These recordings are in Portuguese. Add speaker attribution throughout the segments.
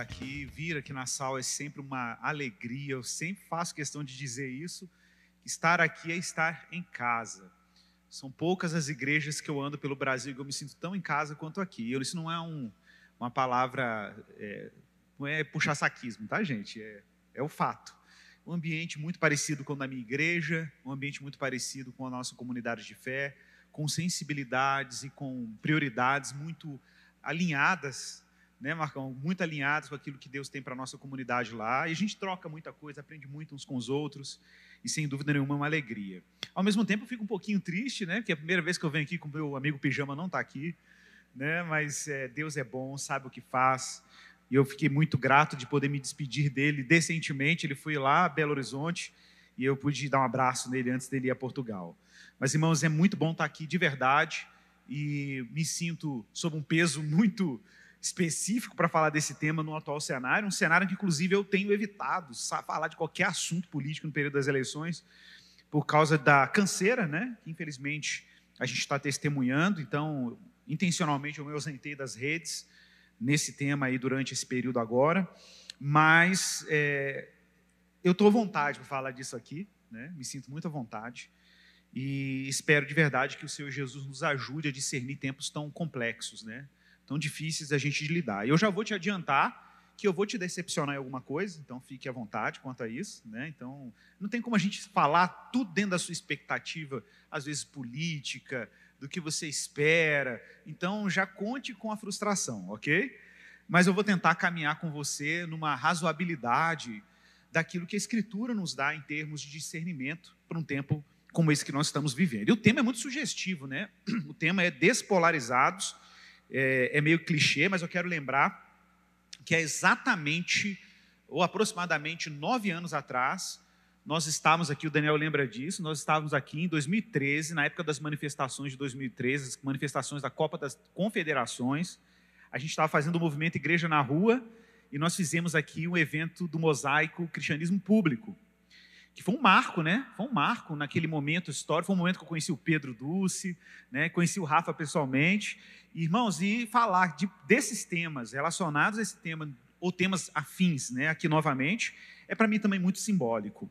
Speaker 1: estar aqui. Vir aqui na sala é sempre uma alegria. Eu sempre faço questão de dizer isso. Estar aqui é estar em casa. São poucas as igrejas que eu ando pelo Brasil que eu me sinto tão em casa quanto aqui. Isso não é um, uma palavra, é, não é puxar saquismo, tá, gente? É, é o fato. Um ambiente muito parecido com o da minha igreja, um ambiente muito parecido com a nossa comunidade de fé com sensibilidades e com prioridades muito alinhadas, né, Marcão? Muito alinhadas com aquilo que Deus tem para a nossa comunidade lá. E a gente troca muita coisa, aprende muito uns com os outros, e sem dúvida nenhuma é uma alegria. Ao mesmo tempo, eu fico um pouquinho triste, né? Porque é a primeira vez que eu venho aqui com o meu amigo Pijama não está aqui, né? Mas é, Deus é bom, sabe o que faz. E eu fiquei muito grato de poder me despedir dele decentemente. Ele foi lá a Belo Horizonte e eu pude dar um abraço nele antes dele ir a Portugal. Mas, irmãos, é muito bom estar aqui de verdade e me sinto sob um peso muito específico para falar desse tema no atual cenário, um cenário que, inclusive, eu tenho evitado falar de qualquer assunto político no período das eleições, por causa da canseira, né? Que, infelizmente, a gente está testemunhando, então, intencionalmente, eu me ausentei das redes nesse tema aí durante esse período agora, mas é, eu estou à vontade para falar disso aqui, né? me sinto muito à vontade. E espero de verdade que o Senhor Jesus nos ajude a discernir tempos tão complexos, né? Tão difíceis da gente de lidar. Eu já vou te adiantar que eu vou te decepcionar em alguma coisa, então fique à vontade quanto a isso. Né? Então, não tem como a gente falar tudo dentro da sua expectativa, às vezes política, do que você espera. Então, já conte com a frustração, ok? Mas eu vou tentar caminhar com você numa razoabilidade daquilo que a Escritura nos dá em termos de discernimento para um tempo como esse que nós estamos vivendo. E o tema é muito sugestivo, né? O tema é despolarizados, é, é meio clichê, mas eu quero lembrar que é exatamente, ou aproximadamente nove anos atrás, nós estávamos aqui, o Daniel lembra disso, nós estávamos aqui em 2013, na época das manifestações de 2013, as manifestações da Copa das Confederações, a gente estava fazendo o movimento Igreja na Rua, e nós fizemos aqui um evento do Mosaico Cristianismo Público, que foi um marco, né? Foi um marco naquele momento histórico. Foi um momento que eu conheci o Pedro Dulce, né? Conheci o Rafa pessoalmente. Irmãos, e falar de, desses temas relacionados a esse tema, ou temas afins, né? Aqui novamente, é para mim também muito simbólico.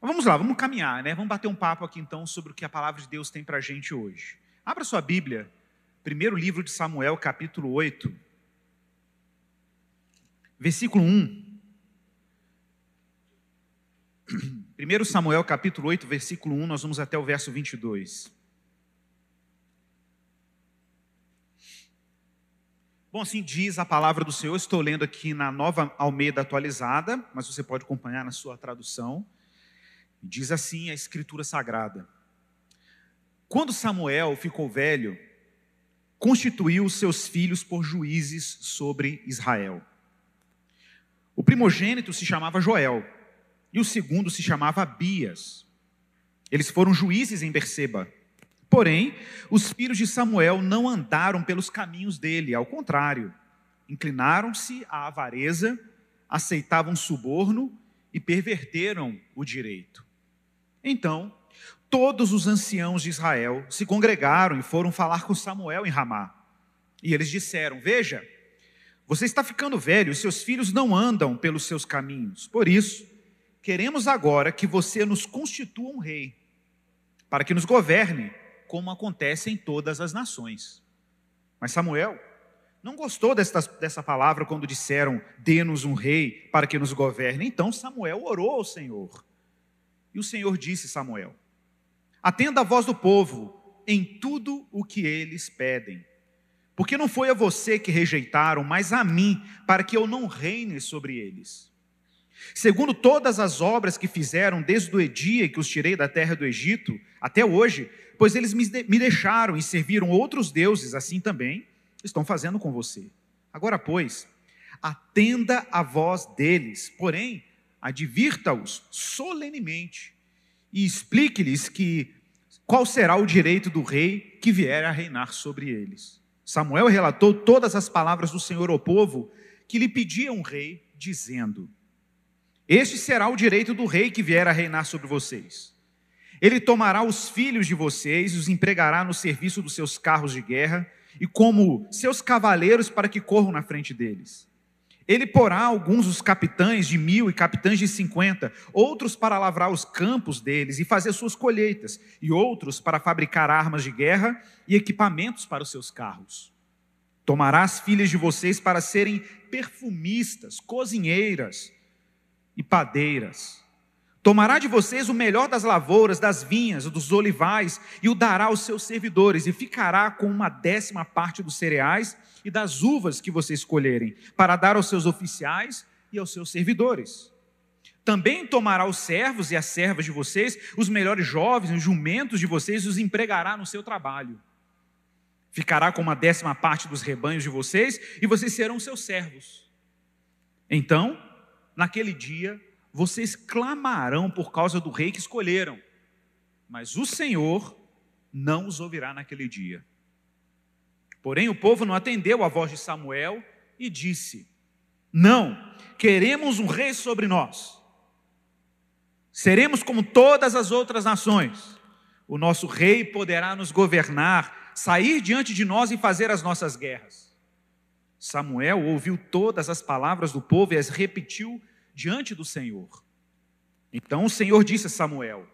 Speaker 1: Mas vamos lá, vamos caminhar, né? Vamos bater um papo aqui então sobre o que a palavra de Deus tem para a gente hoje. Abra sua Bíblia, primeiro livro de Samuel, capítulo 8, versículo 1. 1 Samuel capítulo 8, versículo 1, nós vamos até o verso 22. Bom, assim diz a palavra do Senhor, estou lendo aqui na nova Almeida atualizada, mas você pode acompanhar na sua tradução. Diz assim a Escritura Sagrada: Quando Samuel ficou velho, constituiu seus filhos por juízes sobre Israel. O primogênito se chamava Joel e o segundo se chamava Abias. Eles foram juízes em Berseba. Porém, os filhos de Samuel não andaram pelos caminhos dele, ao contrário, inclinaram-se à avareza, aceitavam suborno e perverteram o direito. Então, todos os anciãos de Israel se congregaram e foram falar com Samuel em Ramá. E eles disseram: Veja, você está ficando velho, seus filhos não andam pelos seus caminhos. Por isso, Queremos agora que você nos constitua um rei, para que nos governe, como acontece em todas as nações. Mas Samuel não gostou dessa, dessa palavra quando disseram: dê-nos um rei para que nos governe. Então Samuel orou ao Senhor. E o Senhor disse: Samuel, atenda a voz do povo em tudo o que eles pedem. Porque não foi a você que rejeitaram, mas a mim, para que eu não reine sobre eles. Segundo todas as obras que fizeram desde o dia que os tirei da terra do Egito até hoje, pois eles me deixaram e serviram outros deuses, assim também estão fazendo com você. Agora, pois, atenda a voz deles, porém, advirta-os solenemente e explique-lhes que qual será o direito do rei que vier a reinar sobre eles. Samuel relatou todas as palavras do Senhor ao povo que lhe pediam um rei, dizendo: este será o direito do rei que vier a reinar sobre vocês. Ele tomará os filhos de vocês e os empregará no serviço dos seus carros de guerra e como seus cavaleiros para que corram na frente deles. Ele porá alguns dos capitães de mil e capitães de cinquenta, outros para lavrar os campos deles e fazer suas colheitas, e outros para fabricar armas de guerra e equipamentos para os seus carros. Tomará as filhas de vocês para serem perfumistas, cozinheiras e padeiras. Tomará de vocês o melhor das lavouras, das vinhas, dos olivais, e o dará aos seus servidores, e ficará com uma décima parte dos cereais e das uvas que vocês escolherem, para dar aos seus oficiais e aos seus servidores. Também tomará os servos e as servas de vocês, os melhores jovens, os jumentos de vocês, e os empregará no seu trabalho. Ficará com uma décima parte dos rebanhos de vocês, e vocês serão seus servos. Então, naquele dia, vocês clamarão por causa do rei que escolheram, mas o Senhor não os ouvirá naquele dia. Porém, o povo não atendeu à voz de Samuel e disse: Não, queremos um rei sobre nós. Seremos como todas as outras nações. O nosso rei poderá nos governar, sair diante de nós e fazer as nossas guerras. Samuel ouviu todas as palavras do povo e as repetiu diante do Senhor. Então o Senhor disse a Samuel: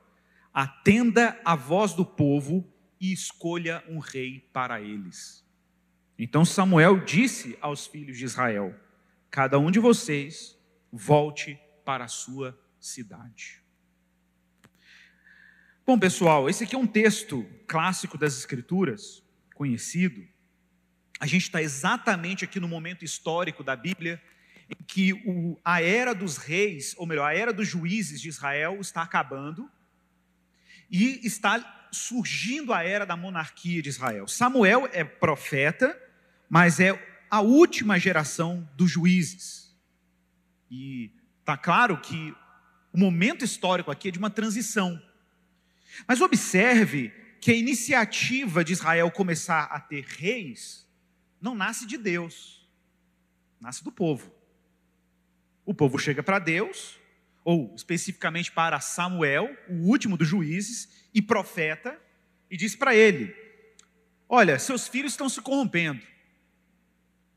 Speaker 1: Atenda a voz do povo e escolha um rei para eles. Então Samuel disse aos filhos de Israel: Cada um de vocês volte para a sua cidade. Bom, pessoal, esse aqui é um texto clássico das Escrituras, conhecido. A gente está exatamente aqui no momento histórico da Bíblia que o, a era dos reis, ou melhor, a era dos juízes de Israel está acabando e está surgindo a era da monarquia de Israel. Samuel é profeta, mas é a última geração dos juízes. E está claro que o momento histórico aqui é de uma transição. Mas observe que a iniciativa de Israel começar a ter reis não nasce de Deus, nasce do povo. O povo chega para Deus, ou especificamente para Samuel, o último dos juízes e profeta, e diz para ele: Olha, seus filhos estão se corrompendo.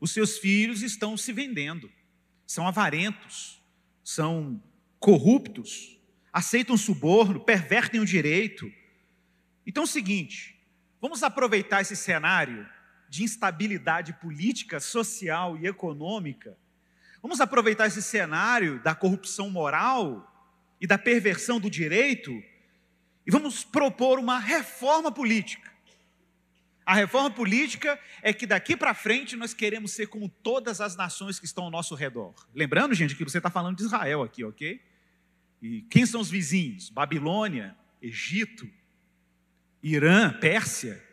Speaker 1: Os seus filhos estão se vendendo, são avarentos, são corruptos, aceitam suborno, pervertem o direito. Então é o seguinte, vamos aproveitar esse cenário de instabilidade política, social e econômica. Vamos aproveitar esse cenário da corrupção moral e da perversão do direito e vamos propor uma reforma política. A reforma política é que daqui para frente nós queremos ser como todas as nações que estão ao nosso redor. Lembrando, gente, que você está falando de Israel aqui, ok? E quem são os vizinhos? Babilônia, Egito, Irã, Pérsia.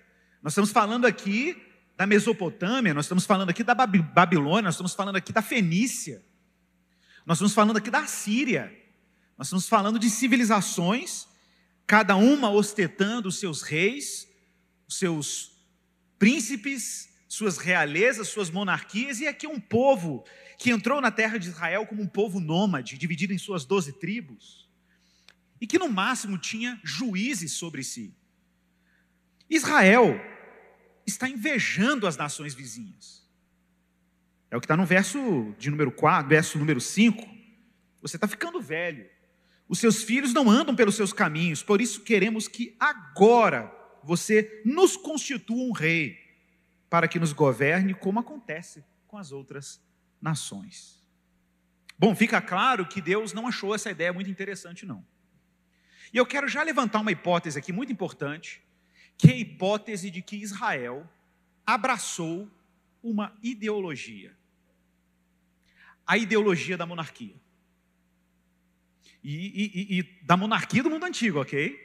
Speaker 1: Nós estamos falando aqui da Mesopotâmia, nós estamos falando aqui da Babilônia, nós estamos falando aqui da Fenícia, nós estamos falando aqui da Síria, nós estamos falando de civilizações, cada uma ostentando os seus reis, os seus príncipes, suas realezas, suas monarquias, e aqui um povo que entrou na terra de Israel como um povo nômade, dividido em suas doze tribos, e que no máximo tinha juízes sobre si. Israel está invejando as nações vizinhas. É o que está no verso de número 4, verso número 5. Você está ficando velho. Os seus filhos não andam pelos seus caminhos, por isso queremos que agora você nos constitua um rei para que nos governe, como acontece com as outras nações. Bom, fica claro que Deus não achou essa ideia muito interessante, não. E eu quero já levantar uma hipótese aqui muito importante, que a hipótese de que Israel abraçou uma ideologia. A ideologia da monarquia. E, e, e, da monarquia do mundo antigo, ok?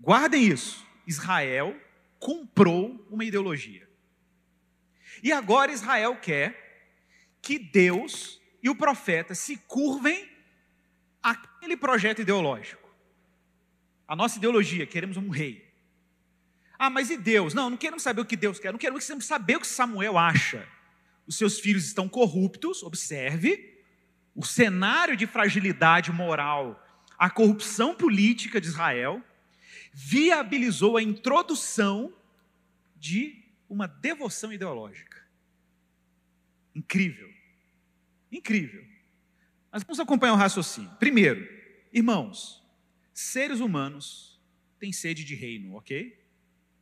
Speaker 1: Guardem isso. Israel comprou uma ideologia. E agora Israel quer que Deus e o profeta se curvem àquele projeto ideológico. A nossa ideologia, queremos um rei. Ah, mas e Deus? Não, não queremos saber o que Deus quer, não queremos saber o que Samuel acha. Os seus filhos estão corruptos, observe, o cenário de fragilidade moral, a corrupção política de Israel, viabilizou a introdução de uma devoção ideológica. Incrível. Incrível. Mas vamos acompanhar o raciocínio. Primeiro, irmãos, seres humanos têm sede de reino, ok?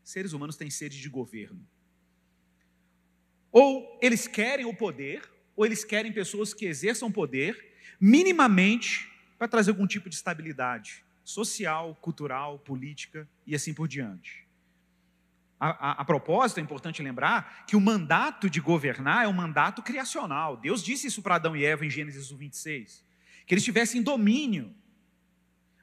Speaker 1: Seres humanos têm sede de governo. Ou eles querem o poder, ou eles querem pessoas que exerçam poder, minimamente, para trazer algum tipo de estabilidade social, cultural, política e assim por diante. A, a, a, propósito, é importante lembrar que o mandato de governar é um mandato criacional. Deus disse isso para Adão e Eva em Gênesis 26, que eles tivessem domínio.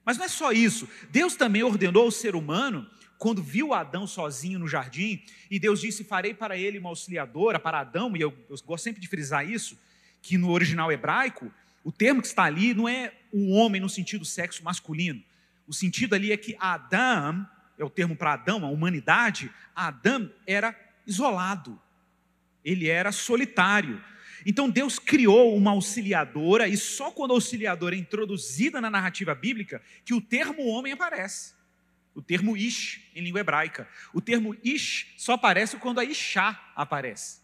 Speaker 1: Mas não é só isso. Deus também ordenou ao ser humano, quando viu Adão sozinho no jardim, e Deus disse: Farei para ele uma auxiliadora, para Adão, e eu, eu gosto sempre de frisar isso, que no original hebraico, o termo que está ali não é o homem no sentido sexo masculino. O sentido ali é que Adão, é o termo para Adão, a humanidade, Adão era isolado, ele era solitário. Então Deus criou uma auxiliadora, e só quando a auxiliadora é introduzida na narrativa bíblica que o termo homem aparece. O termo ish em língua hebraica. O termo ish só aparece quando a ishá aparece.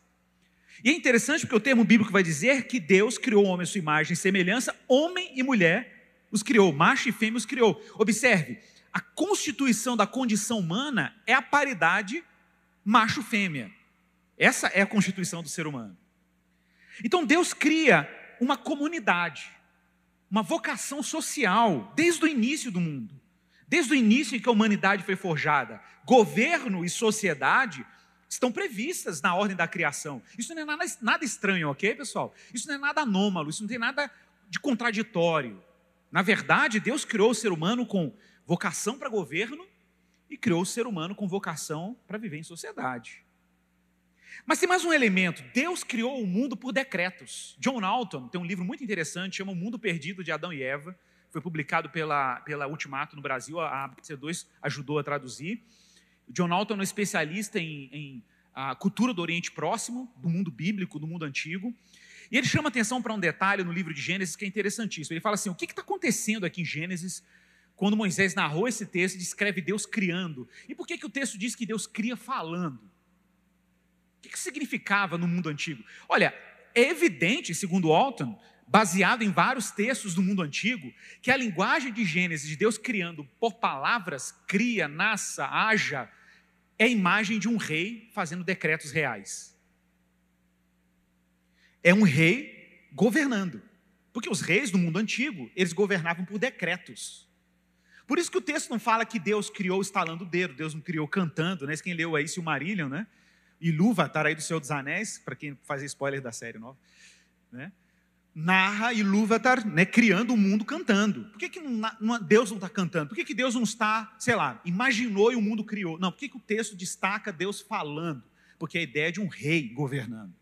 Speaker 1: E é interessante porque o termo bíblico vai dizer que Deus criou o homem à sua imagem e semelhança, homem e mulher os criou, macho e fêmea os criou. Observe, a constituição da condição humana é a paridade macho-fêmea. Essa é a constituição do ser humano. Então Deus cria uma comunidade, uma vocação social, desde o início do mundo. Desde o início em que a humanidade foi forjada, governo e sociedade estão previstas na ordem da criação. Isso não é nada, nada estranho, ok, pessoal? Isso não é nada anômalo, isso não tem nada de contraditório. Na verdade, Deus criou o ser humano com vocação para governo e criou o ser humano com vocação para viver em sociedade. Mas tem mais um elemento: Deus criou o mundo por decretos. John Alton tem um livro muito interessante, chama O Mundo Perdido de Adão e Eva. Foi publicado pela, pela Ultimato no Brasil, a ABC2 ajudou a traduzir. John Alton é um especialista em, em cultura do Oriente Próximo, do mundo bíblico, do mundo antigo. E ele chama atenção para um detalhe no livro de Gênesis que é interessantíssimo. Ele fala assim: o que está acontecendo aqui em Gênesis quando Moisés narrou esse texto descreve Deus criando? E por que, que o texto diz que Deus cria falando? O que, que significava no mundo antigo? Olha, é evidente, segundo Alton, baseado em vários textos do mundo antigo, que a linguagem de Gênesis, de Deus criando por palavras, cria, nasça, haja, é a imagem de um rei fazendo decretos reais é um rei governando. Porque os reis do mundo antigo, eles governavam por decretos. Por isso que o texto não fala que Deus criou estalando o dedo, Deus não criou cantando, né? Quem leu aí, Silmarillion, né? E Lúvatar aí do Senhor dos Anéis, para quem fazia spoiler da série nova, né? Narra e Lúvatar, né, criando o mundo cantando. Por que, que não, Deus não está cantando? Por que, que Deus não está, sei lá, imaginou e o mundo criou? Não, por que, que o texto destaca Deus falando? Porque a ideia é de um rei governando.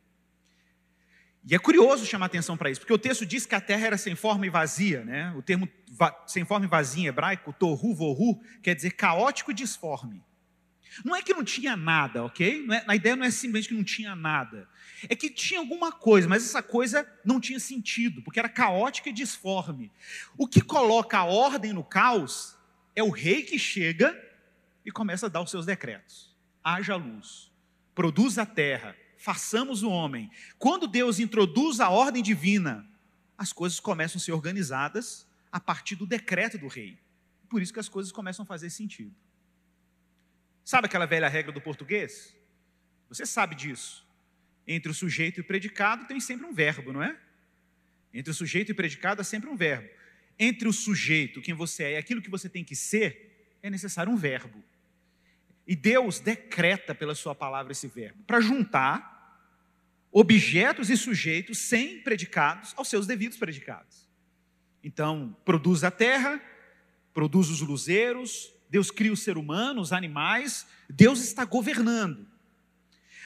Speaker 1: E é curioso chamar atenção para isso, porque o texto diz que a terra era sem forma e vazia, né? O termo sem forma e vazia em hebraico, tohu vohu, quer dizer caótico e disforme. Não é que não tinha nada, ok? É, a ideia não é simplesmente que não tinha nada. É que tinha alguma coisa, mas essa coisa não tinha sentido, porque era caótica e disforme. O que coloca a ordem no caos é o rei que chega e começa a dar os seus decretos. Haja luz, produz a terra, façamos o homem. Quando Deus introduz a ordem divina, as coisas começam a ser organizadas a partir do decreto do rei. Por isso que as coisas começam a fazer sentido. Sabe aquela velha regra do português? Você sabe disso. Entre o sujeito e o predicado tem sempre um verbo, não é? Entre o sujeito e o predicado há sempre um verbo. Entre o sujeito, quem você é, e aquilo que você tem que ser, é necessário um verbo. E Deus decreta pela sua palavra esse verbo, para juntar objetos e sujeitos sem predicados aos seus devidos predicados. Então, produz a terra, produz os luzeiros, Deus cria o ser humano, os animais, Deus está governando.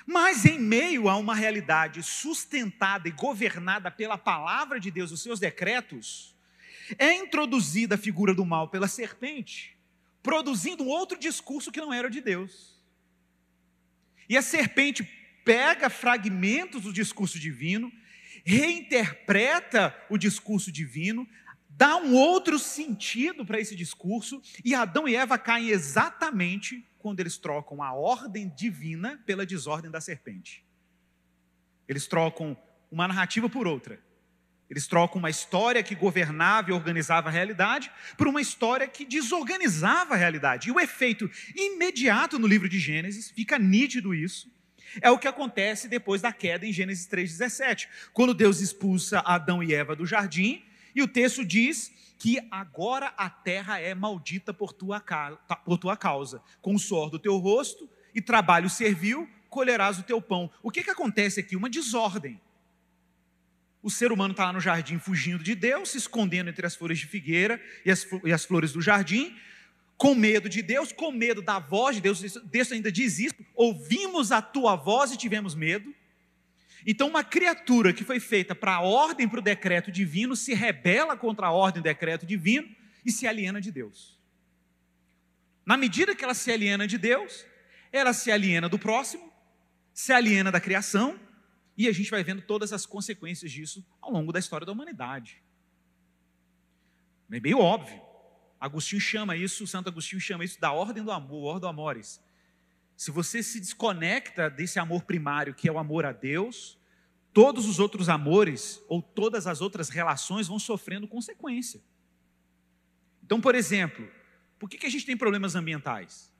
Speaker 1: Mas em meio a uma realidade sustentada e governada pela palavra de Deus, os seus decretos, é introduzida a figura do mal pela serpente, produzindo um outro discurso que não era de Deus. E a serpente pega fragmentos do discurso divino, reinterpreta o discurso divino, dá um outro sentido para esse discurso, e Adão e Eva caem exatamente quando eles trocam a ordem divina pela desordem da serpente. Eles trocam uma narrativa por outra. Eles trocam uma história que governava e organizava a realidade por uma história que desorganizava a realidade. E o efeito imediato no livro de Gênesis, fica nítido isso, é o que acontece depois da queda em Gênesis 3,17, quando Deus expulsa Adão e Eva do jardim, e o texto diz que agora a terra é maldita por tua, por tua causa. Com o suor do teu rosto e trabalho servil, colherás o teu pão. O que, que acontece aqui? Uma desordem. O ser humano está lá no jardim fugindo de Deus, se escondendo entre as flores de figueira e as, e as flores do jardim, com medo de Deus, com medo da voz de Deus. Deus ainda diz isso: ouvimos a tua voz e tivemos medo. Então, uma criatura que foi feita para a ordem, para o decreto divino, se rebela contra a ordem decreto divino e se aliena de Deus. Na medida que ela se aliena de Deus, ela se aliena do próximo, se aliena da criação e a gente vai vendo todas as consequências disso ao longo da história da humanidade. É meio óbvio. Agostinho chama isso, Santo Agostinho chama isso da ordem do amor, ordem do amores. Se você se desconecta desse amor primário, que é o amor a Deus, todos os outros amores ou todas as outras relações vão sofrendo consequência. Então, por exemplo, por que, a gente tem problemas ambientais?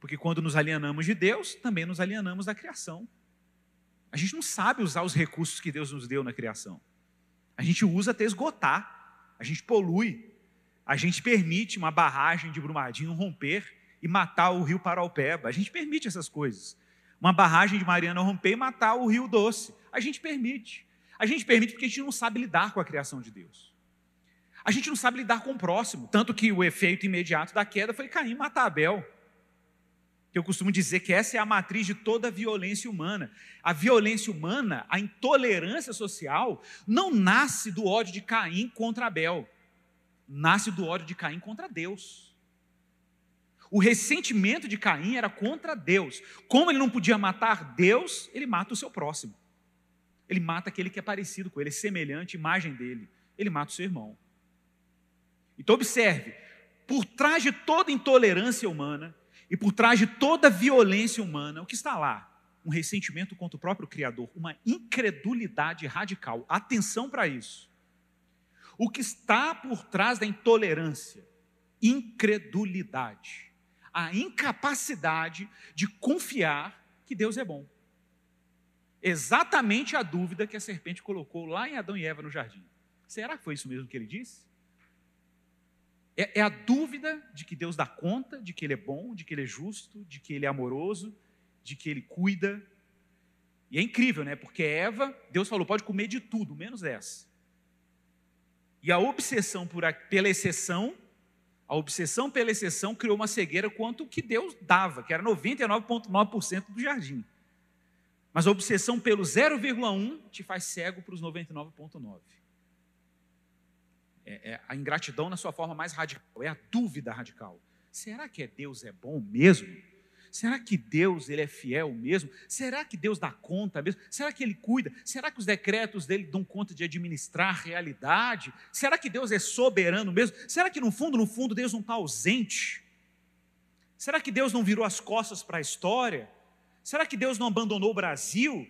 Speaker 1: Porque quando nos alienamos de Deus, também nos alienamos da criação. A gente não sabe usar os recursos que Deus nos deu na criação. A gente usa até esgotar, a gente polui, a gente permite uma barragem de Brumadinho romper e matar o rio Paraupeba. A gente permite essas coisas. Uma barragem de Mariana romper e matar o rio Doce. A gente permite. A gente permite porque a gente não sabe lidar com a criação de Deus. A gente não sabe lidar com o próximo. Tanto que o efeito imediato da queda foi Caim matar Abel eu costumo dizer que essa é a matriz de toda a violência humana. A violência humana, a intolerância social, não nasce do ódio de Caim contra Abel, nasce do ódio de Caim contra Deus. O ressentimento de Caim era contra Deus. Como ele não podia matar Deus, ele mata o seu próximo. Ele mata aquele que é parecido com ele, é semelhante, imagem dele. Ele mata o seu irmão. Então, observe: por trás de toda intolerância humana, e por trás de toda violência humana, o que está lá? Um ressentimento contra o próprio Criador, uma incredulidade radical. Atenção para isso. O que está por trás da intolerância? Incredulidade. A incapacidade de confiar que Deus é bom. Exatamente a dúvida que a serpente colocou lá em Adão e Eva no jardim. Será que foi isso mesmo que ele disse? É, é, a dúvida de que Deus dá conta, de que Ele é bom, de que Ele é justo, de que Ele é amoroso, de que Ele cuida. E é incrível, né? Porque Eva, Deus falou, pode comer de tudo, menos essa. E a obsessão por, pela exceção, a obsessão pela exceção criou uma cegueira quanto o que Deus dava, que era 99,9% do jardim. Mas a obsessão pelo 0,1 te faz cego para os 99,9% é, é a ingratidão na sua forma mais radical, é a dúvida radical. Será que é Deus é bom mesmo? Será que Deus ele é fiel mesmo? Será que Deus dá conta mesmo? Será que ele cuida? Será que os decretos dele dão conta de administrar a realidade? Será que Deus é soberano mesmo? Será que no fundo, no fundo, Deus não está ausente? Será que Deus não virou as costas para a história? Será que Deus não abandonou o Brasil?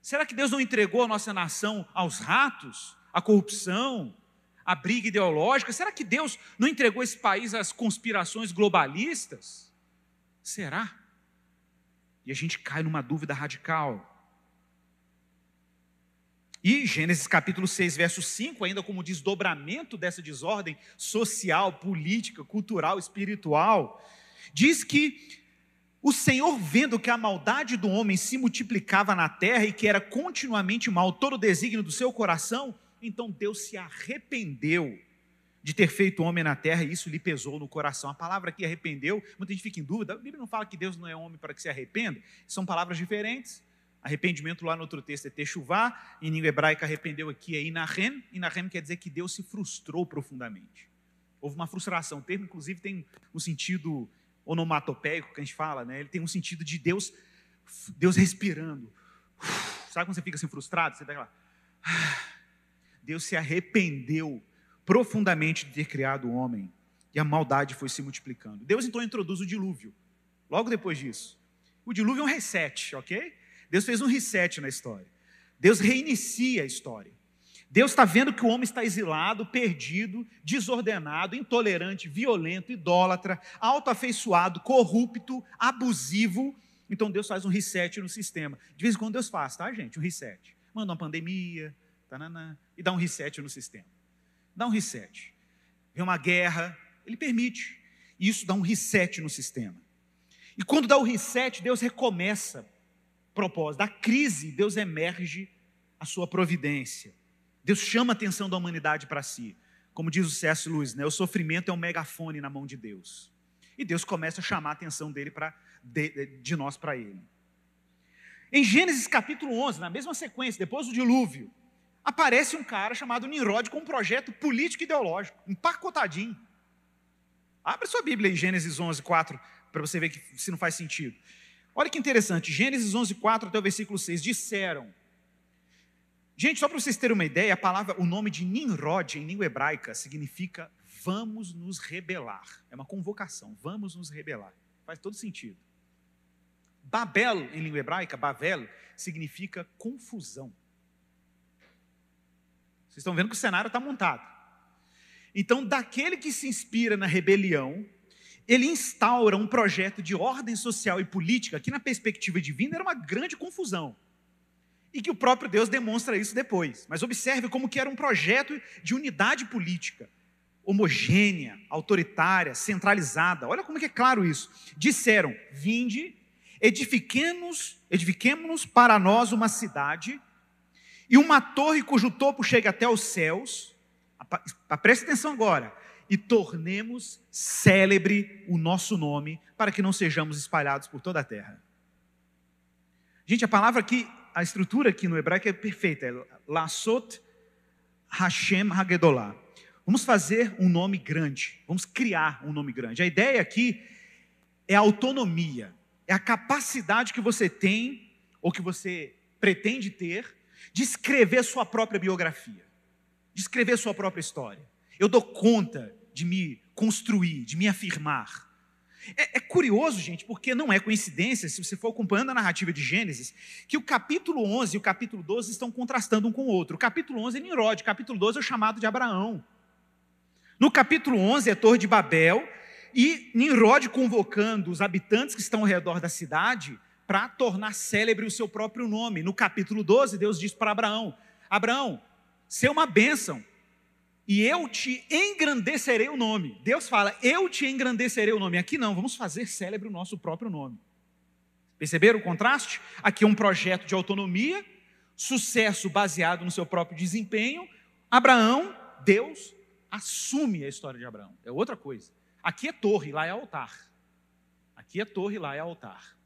Speaker 1: Será que Deus não entregou a nossa nação aos ratos, à corrupção, a briga ideológica? Será que Deus não entregou esse país às conspirações globalistas? Será? E a gente cai numa dúvida radical. E Gênesis capítulo 6, verso 5, ainda como desdobramento dessa desordem social, política, cultural, espiritual, diz que o Senhor, vendo que a maldade do homem se multiplicava na terra e que era continuamente mal todo o desígnio do seu coração, então Deus se arrependeu de ter feito homem na terra e isso lhe pesou no coração. A palavra aqui arrependeu, muita gente fica em dúvida. A Bíblia não fala que Deus não é homem para que se arrependa, são palavras diferentes. Arrependimento lá no outro texto é techuvá, em língua hebraica arrependeu aqui é inahem, inahem quer dizer que Deus se frustrou profundamente. Houve uma frustração, o termo inclusive tem um sentido onomatopeico que a gente fala, né? ele tem um sentido de Deus, Deus respirando. Sabe quando você fica assim frustrado? Você está lá Deus se arrependeu profundamente de ter criado o homem, e a maldade foi se multiplicando. Deus então introduz o dilúvio, logo depois disso. O dilúvio é um reset, ok? Deus fez um reset na história. Deus reinicia a história. Deus está vendo que o homem está exilado, perdido, desordenado, intolerante, violento, idólatra, autoafeiçoado, corrupto, abusivo. Então Deus faz um reset no sistema. De vez em quando Deus faz, tá, gente? Um reset. Manda uma pandemia, tanana, e dá um reset no sistema. Dá um reset. Vem uma guerra, ele permite. E isso dá um reset no sistema. E quando dá o reset, Deus recomeça propósito. Da crise, Deus emerge a sua providência. Deus chama a atenção da humanidade para si. Como diz o C.S. Lewis, né? o sofrimento é um megafone na mão de Deus. E Deus começa a chamar a atenção dele pra, de, de nós para ele. Em Gênesis capítulo 11, na mesma sequência, depois do dilúvio, aparece um cara chamado Nimrod com um projeto político ideológico, empacotadinho. Abre sua Bíblia em Gênesis 11, 4, para você ver que, se não faz sentido. Olha que interessante, Gênesis 11, 4 até o versículo 6, disseram, Gente, só para vocês terem uma ideia, a palavra, o nome de Nimrod em língua hebraica significa vamos nos rebelar. É uma convocação, vamos nos rebelar. Faz todo sentido. Babel em língua hebraica, Babel, significa confusão. Vocês estão vendo que o cenário está montado. Então, daquele que se inspira na rebelião, ele instaura um projeto de ordem social e política que, na perspectiva divina, era uma grande confusão e que o próprio Deus demonstra isso depois. Mas observe como que era um projeto de unidade política, homogênea, autoritária, centralizada. Olha como que é claro isso. Disseram: "Vinde, edifiquemos, edifiquemos para nós uma cidade e uma torre cujo topo chega até os céus." Preste atenção agora. E tornemos célebre o nosso nome, para que não sejamos espalhados por toda a terra. Gente, a palavra aqui a estrutura aqui no hebraico é perfeita, é Lasot Hashem Hagedollah. Vamos fazer um nome grande, vamos criar um nome grande. A ideia aqui é a autonomia, é a capacidade que você tem, ou que você pretende ter, de escrever sua própria biografia, de escrever sua própria história. Eu dou conta de me construir, de me afirmar. É, é, curioso, gente, porque não é coincidência, se você for acompanhando a narrativa de Gênesis, que o capítulo 11 e o capítulo 12 estão contrastando um com o outro. O capítulo 11 é Nimrod, o capítulo 12 é o chamado de Abraão. No capítulo 11 é Torre de Babel, e Nimrod convocando os habitantes que estão ao redor da cidade para tornar célebre o seu próprio nome. No capítulo 12, Deus diz para Abraão: Abraão, ser uma bênção, e eu te engrandecerei o nome. Deus fala, eu te engrandecerei o nome. Aqui não, vamos fazer célebre o nosso próprio nome. Perceberam o contraste? Aqui é um projeto de autonomia, sucesso baseado no seu próprio desempenho. Abraão, Deus, assume a história de Abraão. É outra coisa. Aqui é torre, lá é altar. Aqui é torre, lá é altar.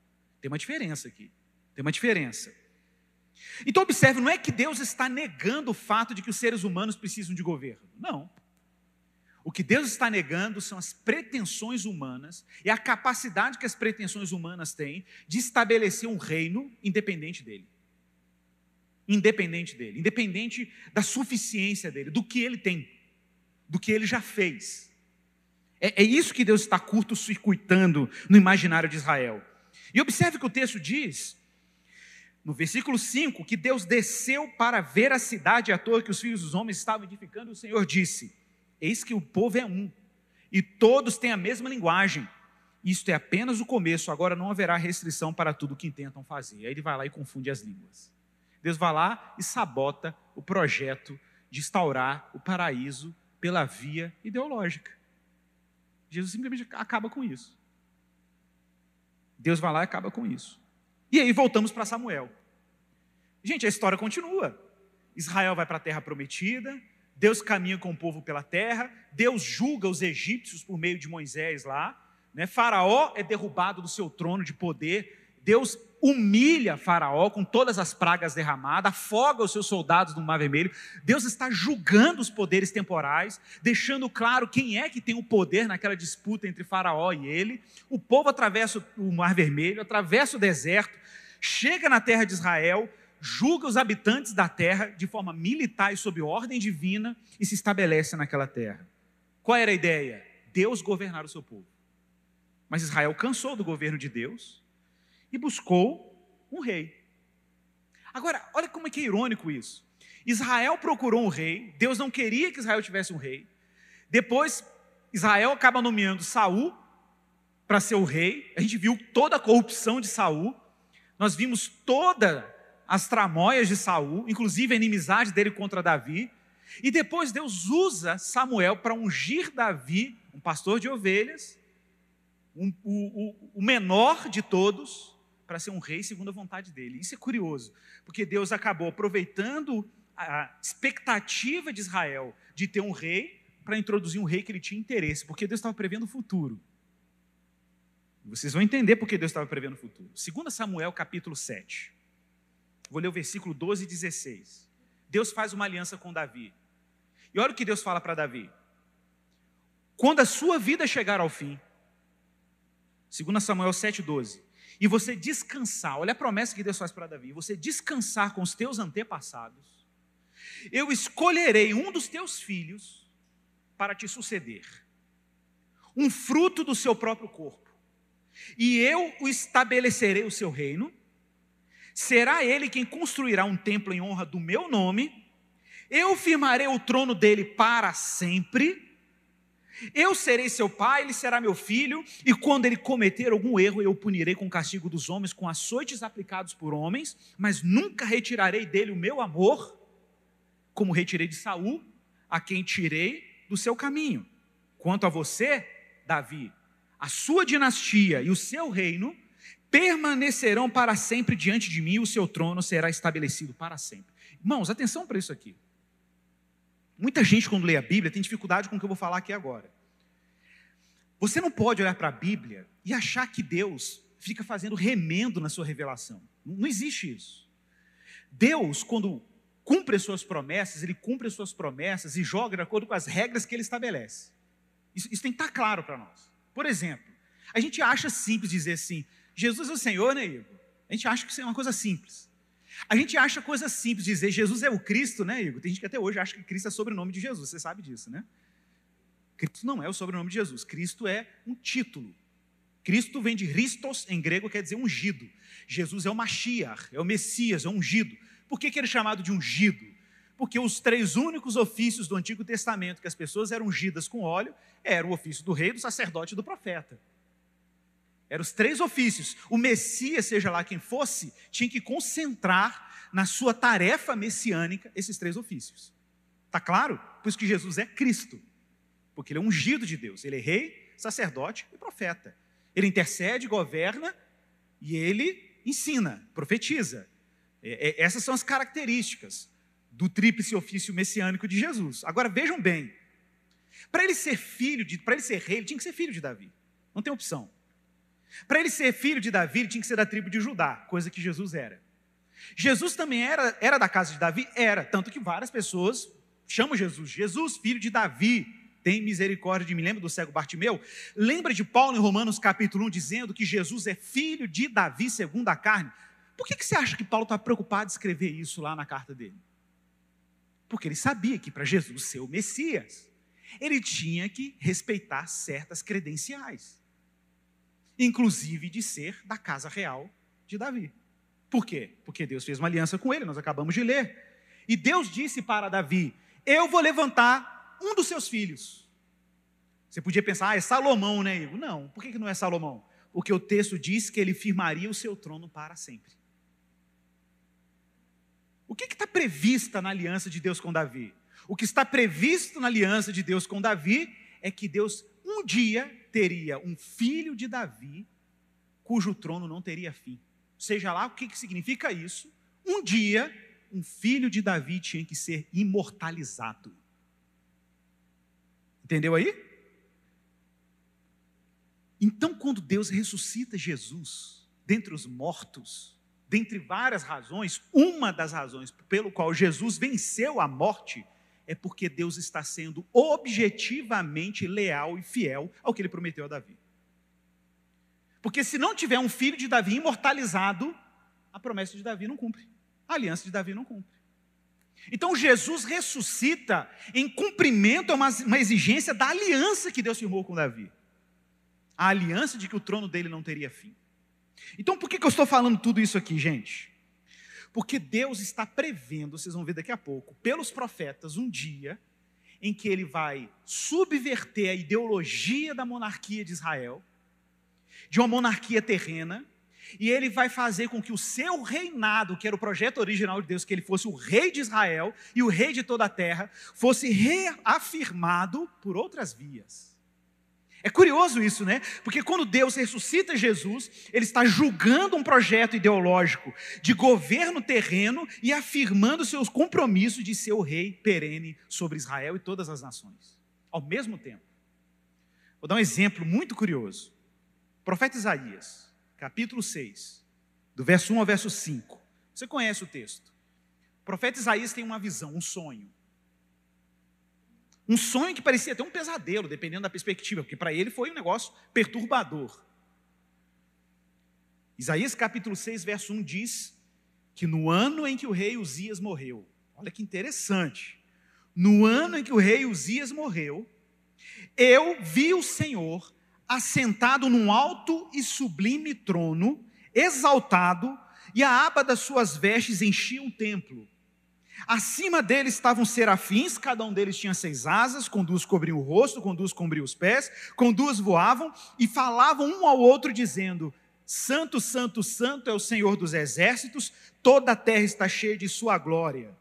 Speaker 1: Tem uma diferença aqui. Tem uma diferença. Então, observe, não é que Deus está negando o fato de que os seres humanos precisam de governo. Não. O que Deus está negando são as pretensões humanas e a capacidade que as pretensões humanas têm de estabelecer um reino independente dele. Independente dele, independente da suficiência dele, do que ele tem, do que ele já fez. É, é isso que Deus está curto-circuitando no imaginário de Israel. E observe que o texto diz no versículo 5, que Deus desceu para ver a cidade à toa que os filhos dos homens estavam edificando, o Senhor disse: Eis que o povo é um, e todos têm a mesma linguagem. Isto é apenas o começo, agora não haverá restrição para tudo que intentam fazer. Aí ele vai lá e confunde as línguas. Deus vai lá e sabota o projeto de instaurar o paraíso pela via ideológica. Jesus simplesmente acaba com isso. Deus vai lá e acaba com isso. E aí voltamos para Samuel. Gente, a história continua. Israel vai para a terra prometida, Deus caminha com o povo pela terra, Deus julga os egípcios por meio de Moisés lá, né? Faraó é derrubado do seu trono de poder, Deus humilha Faraó com todas as pragas derramadas, afoga os seus soldados no Mar Vermelho. Deus está julgando os poderes temporais, deixando claro quem é que tem o poder naquela disputa entre Faraó e ele. O povo atravessa o Mar Vermelho, atravessa o deserto, chega na terra de Israel, julga os habitantes da terra de forma militar e sob ordem divina e se estabelece naquela terra. Qual era a ideia? Deus governar o seu povo. Mas Israel cansou do governo de Deus e buscou um rei. Agora, olha como é que é irônico isso. Israel procurou um rei, Deus não queria que Israel tivesse um rei. Depois, Israel acaba nomeando Saul para ser o rei. A gente viu toda a corrupção de Saul. Nós vimos todas as tramóias de Saul, inclusive a inimizade dele contra Davi. E depois Deus usa Samuel para ungir Davi, um pastor de ovelhas, um, o, o, o menor de todos, para ser um rei segundo a vontade dele. Isso é curioso, porque Deus acabou aproveitando a expectativa de Israel de ter um rei para introduzir um rei que ele tinha interesse, porque Deus estava prevendo o futuro. Vocês vão entender porque Deus estava prevendo o futuro. 2 Samuel capítulo 7. Vou ler o versículo 12 e 16. Deus faz uma aliança com Davi. E olha o que Deus fala para Davi. Quando a sua vida chegar ao fim, 2 Samuel 7,12, e você descansar, olha a promessa que Deus faz para Davi, você descansar com os teus antepassados, eu escolherei um dos teus filhos para te suceder, um fruto do seu próprio corpo, e eu o estabelecerei o seu reino, será ele quem construirá um templo em honra do meu nome, eu firmarei o trono dele para sempre, eu serei seu pai, ele será meu filho, e quando ele cometer algum erro, eu o punirei com o castigo dos homens, com açoites aplicados por homens, mas nunca retirarei dele o meu amor, como retirei de Saul, a quem tirei do seu caminho. Quanto a você, Davi, a sua dinastia e o seu reino permanecerão para sempre diante de mim, e o seu trono será estabelecido para sempre. Irmãos, atenção para isso aqui. Muita gente, quando lê a Bíblia, tem dificuldade com o que eu vou falar aqui agora. Você não pode olhar para a Bíblia e achar que Deus fica fazendo remendo na sua revelação. Não existe isso. Deus, quando cumpre as suas promessas, ele cumpre as suas promessas e joga de acordo com as regras que ele estabelece. Isso, isso tem que estar claro para nós. Por exemplo, a gente acha simples dizer assim: Jesus é o Senhor, né, Igor? A gente acha que isso é uma coisa simples. A gente acha coisa simples dizer Jesus é o Cristo, né, Igor? Tem gente que até hoje acha que Cristo é sobrenome de Jesus, você sabe disso, né? Cristo não é o sobrenome de Jesus, Cristo é um título. Cristo vem de Christos, em grego quer dizer ungido. Jesus é o Mashiach, é o Messias, é o ungido. Por que, que ele é chamado de ungido? Porque os três únicos ofícios do Antigo Testamento que as pessoas eram ungidas com óleo eram o ofício do rei, do sacerdote e do profeta. Eram os três ofícios. O Messias, seja lá quem fosse, tinha que concentrar na sua tarefa messiânica esses três ofícios. Está claro? Por isso que Jesus é Cristo. Porque ele é ungido de Deus. Ele é rei, sacerdote e profeta. Ele intercede, governa e ele ensina, profetiza. É, é, essas são as características do tríplice ofício messiânico de Jesus. Agora vejam bem, para ele ser filho para ele ser rei, ele tinha que ser filho de Davi. Não tem opção. Para ele ser filho de Davi, ele tinha que ser da tribo de Judá, coisa que Jesus era. Jesus também era, era da casa de Davi? Era, tanto que várias pessoas chamam Jesus, Jesus, filho de Davi, tem misericórdia de mim. Lembra do cego Bartimeu? Lembra de Paulo em Romanos capítulo 1 dizendo que Jesus é filho de Davi segundo a carne? Por que, que você acha que Paulo está preocupado em escrever isso lá na carta dele? Porque ele sabia que para Jesus ser o Messias, ele tinha que respeitar certas credenciais inclusive de ser da casa real de Davi. Por quê? Porque Deus fez uma aliança com ele, nós acabamos de ler. E Deus disse para Davi: Eu vou levantar um dos seus filhos. Você podia pensar, ah, é Salomão, né, Igor? Não, por que não é Salomão? Porque o texto diz que ele firmaria o seu trono para sempre. O que está prevista na aliança de Deus com Davi? O que está previsto na aliança de Deus com Davi é que Deus um dia teria um filho de Davi, cujo trono não teria fim. Seja lá o que, que significa isso, um dia um filho de Davi tinha que ser imortalizado. Entendeu aí? Então, quando Deus ressuscita Jesus dentre os mortos, dentre várias razões, uma das razões pelo qual Jesus venceu a morte é porque Deus está sendo objetivamente leal e fiel ao que ele prometeu a Davi. Porque se não tiver um filho de Davi imortalizado, a promessa de Davi não cumpre. A aliança de Davi não cumpre. Então Jesus ressuscita em cumprimento a uma, uma exigência da aliança que Deus firmou com Davi. A aliança de que o trono dele não teria fim. Então por que, que eu estou falando tudo isso aqui, gente? Porque Deus está prevendo, vocês vão ver daqui a pouco, pelos profetas, um dia em que ele vai subverter a ideologia da monarquia de Israel, de uma monarquia terrena, e ele vai fazer com que o seu reinado, que era o projeto original de Deus, que ele fosse o rei de Israel e o rei de toda a terra, fosse reafirmado por outras vias. É curioso isso, né? Porque quando Deus ressuscita Jesus, ele está julgando um projeto ideológico de governo terreno e afirmando seus compromissos de ser o rei perene sobre Israel e todas as nações, ao mesmo tempo. Vou dar um exemplo muito curioso. O profeta Isaías, capítulo 6, do verso 1 ao verso 5. Você conhece o texto. O profeta Isaías tem uma visão, um sonho. Um sonho que parecia até um pesadelo, dependendo da perspectiva, porque para ele foi um negócio perturbador. Isaías capítulo 6, verso 1 diz que no ano em que o rei Uzias morreu, olha que interessante, no ano em que o rei Uzias morreu, eu vi o Senhor assentado num alto e sublime trono, exaltado, e a aba das suas vestes enchia o templo. Acima dele estavam serafins, cada um deles tinha seis asas, com duas cobriam o rosto, com duas cobriam os pés, com duas voavam e falavam um ao outro, dizendo: Santo, Santo, Santo é o Senhor dos exércitos, toda a terra está cheia de sua glória.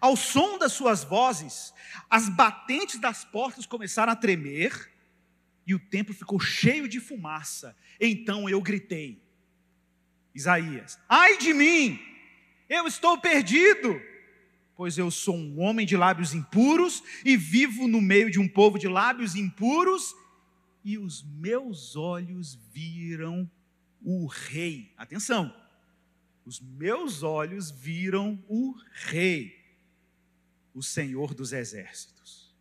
Speaker 1: Ao som das suas vozes, as batentes das portas começaram a tremer, e o templo ficou cheio de fumaça. Então eu gritei, Isaías: Ai de mim, eu estou perdido, pois eu sou um homem de lábios impuros e vivo no meio de um povo de lábios impuros, e os meus olhos viram o Rei. Atenção, os meus olhos viram o Rei, o Senhor dos Exércitos.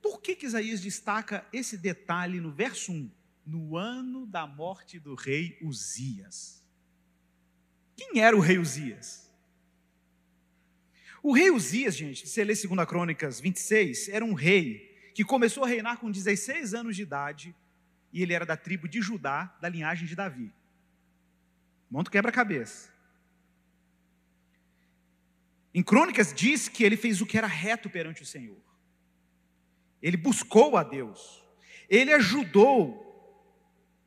Speaker 1: Por que, que Isaías destaca esse detalhe no verso 1? No ano da morte do rei Uzias. Quem era o rei Uzias? O rei Uzias, gente, se você ler 2 Crônicas 26, era um rei que começou a reinar com 16 anos de idade e ele era da tribo de Judá, da linhagem de Davi. Monta quebra-cabeça. Em Crônicas diz que ele fez o que era reto perante o Senhor. Ele buscou a Deus. Ele ajudou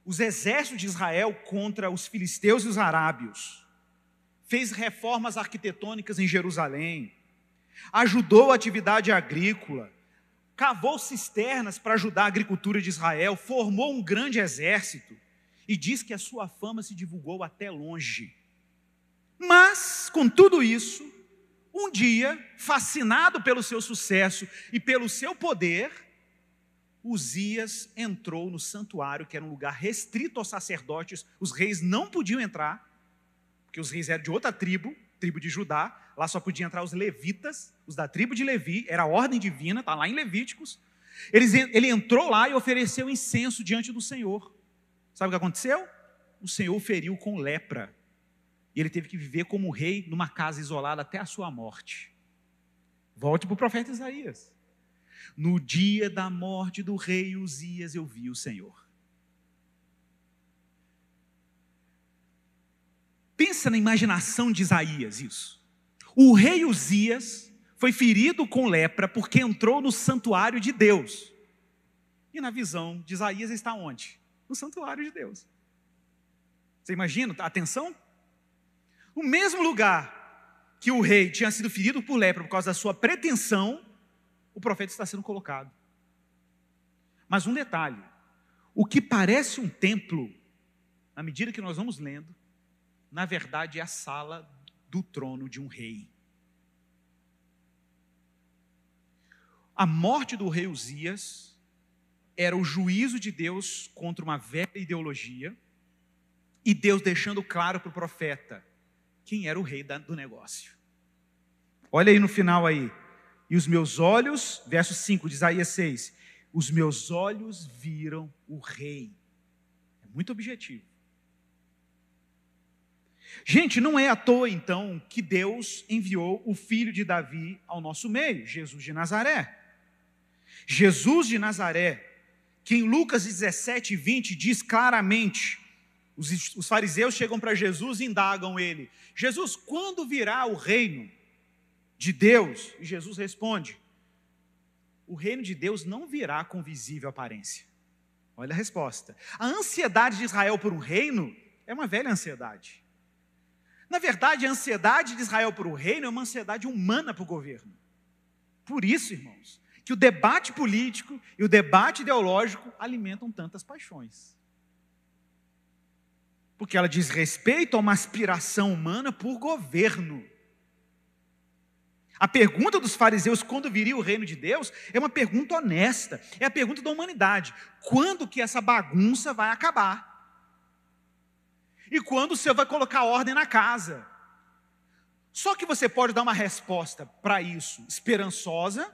Speaker 1: os exércitos de Israel contra os filisteus e os arábios. Fez reformas arquitetônicas em Jerusalém. Ajudou a atividade agrícola. Cavou cisternas para ajudar a agricultura de Israel. Formou um grande exército. E diz que a sua fama se divulgou até longe. Mas, com tudo isso, um dia, fascinado pelo seu sucesso e pelo seu poder, Uzias entrou no santuário, que era um lugar restrito aos sacerdotes, os reis não podiam entrar, porque os reis eram de outra tribo, tribo de Judá, lá só podiam entrar os levitas, os da tribo de Levi, era a ordem divina, está lá em Levíticos. ele entrou lá e ofereceu incenso diante do Senhor. Sabe o que aconteceu? O Senhor feriu com lepra e ele teve que viver como rei numa casa isolada até a sua morte. Volte para o profeta Isaías. No dia da morte do rei Uzias, eu vi o Senhor. Pensa na imaginação de Isaías isso. O rei Uzias foi ferido com lepra porque entrou no santuário de Deus. E na visão de Isaías está onde? No santuário de Deus. Você imagina? Atenção? O mesmo lugar que o rei tinha sido ferido por lepra por causa da sua pretensão, o profeta está sendo colocado. Mas um detalhe: o que parece um templo, na medida que nós vamos lendo, na verdade é a sala do trono de um rei. A morte do rei Uzias era o juízo de Deus contra uma velha ideologia, e Deus deixando claro para o profeta: quem era o rei do negócio. Olha aí no final aí. E os meus olhos, verso 5 de Isaías 6, os meus olhos viram o rei. É muito objetivo. Gente, não é à toa então que Deus enviou o filho de Davi ao nosso meio, Jesus de Nazaré. Jesus de Nazaré, que em Lucas 17, 20 diz claramente: os, os fariseus chegam para Jesus e indagam ele: Jesus, quando virá o reino de Deus? E Jesus responde: O reino de Deus não virá com visível aparência. Olha a resposta. A ansiedade de Israel por um reino é uma velha ansiedade. Na verdade, a ansiedade de Israel por um reino é uma ansiedade humana para o governo. Por isso, irmãos, que o debate político e o debate ideológico alimentam tantas paixões. Porque ela diz respeito a uma aspiração humana por governo. A pergunta dos fariseus quando viria o reino de Deus é uma pergunta honesta, é a pergunta da humanidade. Quando que essa bagunça vai acabar? E quando Senhor vai colocar ordem na casa? Só que você pode dar uma resposta para isso esperançosa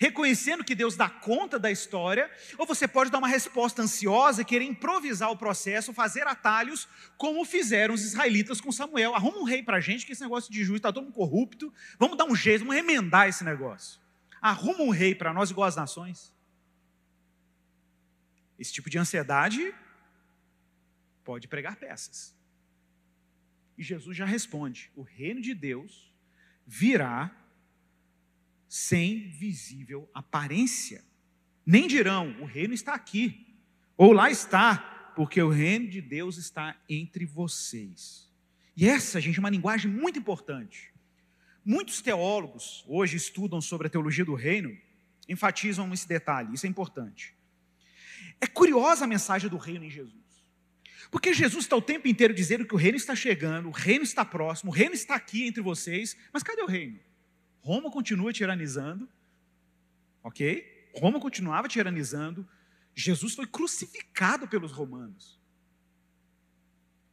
Speaker 1: reconhecendo que Deus dá conta da história, ou você pode dar uma resposta ansiosa, querer improvisar o processo, fazer atalhos, como fizeram os israelitas com Samuel. Arruma um rei para a gente, que esse negócio de juiz está todo mundo corrupto, vamos dar um jeito, vamos remendar esse negócio. Arruma um rei para nós igual as nações. Esse tipo de ansiedade pode pregar peças. E Jesus já responde: o reino de Deus virá sem visível aparência. Nem dirão, o reino está aqui, ou lá está, porque o reino de Deus está entre vocês. E essa, gente, é uma linguagem muito importante. Muitos teólogos hoje estudam sobre a teologia do reino, enfatizam esse detalhe, isso é importante. É curiosa a mensagem do reino em Jesus. Porque Jesus está o tempo inteiro dizendo que o reino está chegando, o reino está próximo, o reino está aqui entre vocês, mas cadê o reino? Roma continua tiranizando, ok? Roma continuava tiranizando. Jesus foi crucificado pelos romanos.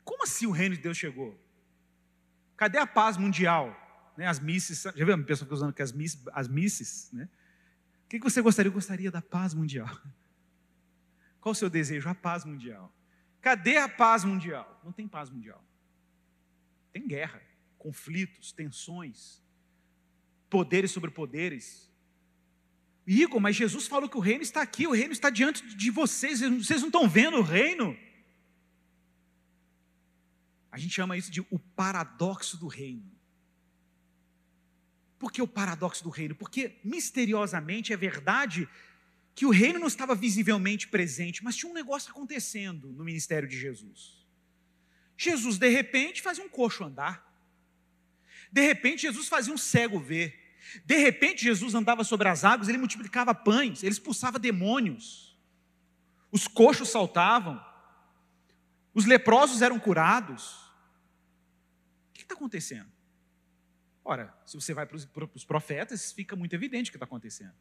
Speaker 1: Como assim o reino de Deus chegou? Cadê a paz mundial? Né, as misses, já viu a pessoa usando que as misses, as misses, né? O que você gostaria? Eu gostaria da paz mundial. Qual o seu desejo? A paz mundial. Cadê a paz mundial? Não tem paz mundial. Tem guerra, conflitos, tensões, poderes sobre poderes. Igor, mas Jesus falou que o reino está aqui, o reino está diante de vocês, vocês não estão vendo o reino? A gente chama isso de o paradoxo do reino. Por que o paradoxo do reino? Porque misteriosamente é verdade que o reino não estava visivelmente presente, mas tinha um negócio acontecendo no ministério de Jesus. Jesus, de repente, fazia um coxo andar. De repente, Jesus fazia um cego ver. De repente, Jesus andava sobre as águas, ele multiplicava pães, ele expulsava demônios. Os coxos saltavam. Os leprosos eram curados. O que está acontecendo? Ora, se você vai para os profetas, fica muito evidente o que está acontecendo.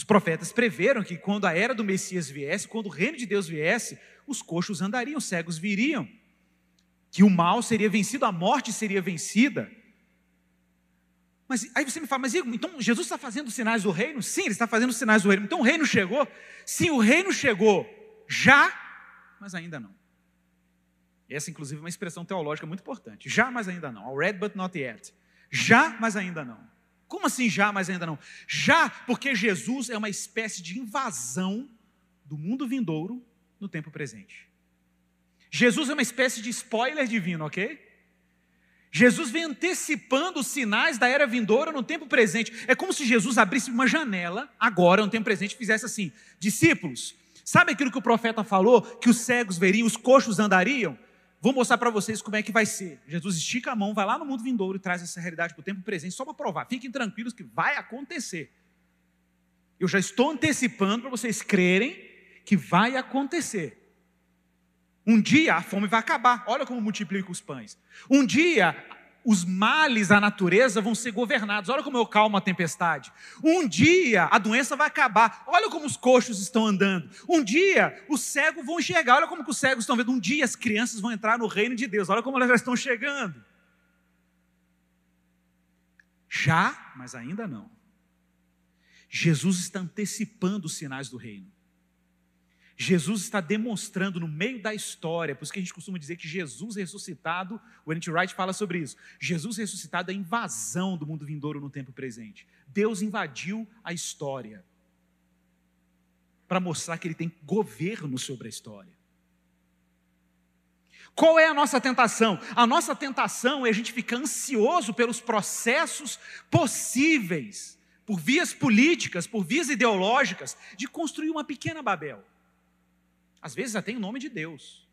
Speaker 1: Os profetas preveram que quando a era do Messias viesse, quando o reino de Deus viesse, os coxos andariam, os cegos viriam, que o mal seria vencido, a morte seria vencida. Mas aí você me fala, mas então Jesus está fazendo sinais do reino? Sim, ele está fazendo sinais do reino. Então o reino chegou? Sim, o reino chegou já, mas ainda não. Essa, inclusive, é uma expressão teológica muito importante. Já, mas ainda não. Already, but not yet. Já, mas ainda não. Como assim já, mas ainda não? Já, porque Jesus é uma espécie de invasão do mundo vindouro no tempo presente. Jesus é uma espécie de spoiler divino, ok? Jesus vem antecipando os sinais da era vindoura no tempo presente. É como se Jesus abrisse uma janela, agora, no tempo presente, e fizesse assim: discípulos, sabe aquilo que o profeta falou? Que os cegos veriam, os coxos andariam? Vou mostrar para vocês como é que vai ser. Jesus estica a mão, vai lá no mundo vindouro e traz essa realidade para o tempo presente, só para provar. Fiquem tranquilos que vai acontecer. Eu já estou antecipando para vocês crerem que vai acontecer. Um dia a fome vai acabar. Olha como multiplica os pães. Um dia os males da natureza vão ser governados. Olha como eu calmo a tempestade. Um dia a doença vai acabar. Olha como os coxos estão andando. Um dia os cegos vão enxergar. Olha como os cegos estão vendo. Um dia as crianças vão entrar no reino de Deus. Olha como elas já estão chegando. Já, mas ainda não. Jesus está antecipando os sinais do reino. Jesus está demonstrando no meio da história, por isso que a gente costuma dizer que Jesus ressuscitado, o N.T. Wright fala sobre isso. Jesus ressuscitado é a invasão do mundo vindouro no tempo presente. Deus invadiu a história para mostrar que ele tem governo sobre a história. Qual é a nossa tentação? A nossa tentação é a gente ficar ansioso pelos processos possíveis, por vias políticas, por vias ideológicas, de construir uma pequena Babel. Às vezes até em nome de Deus.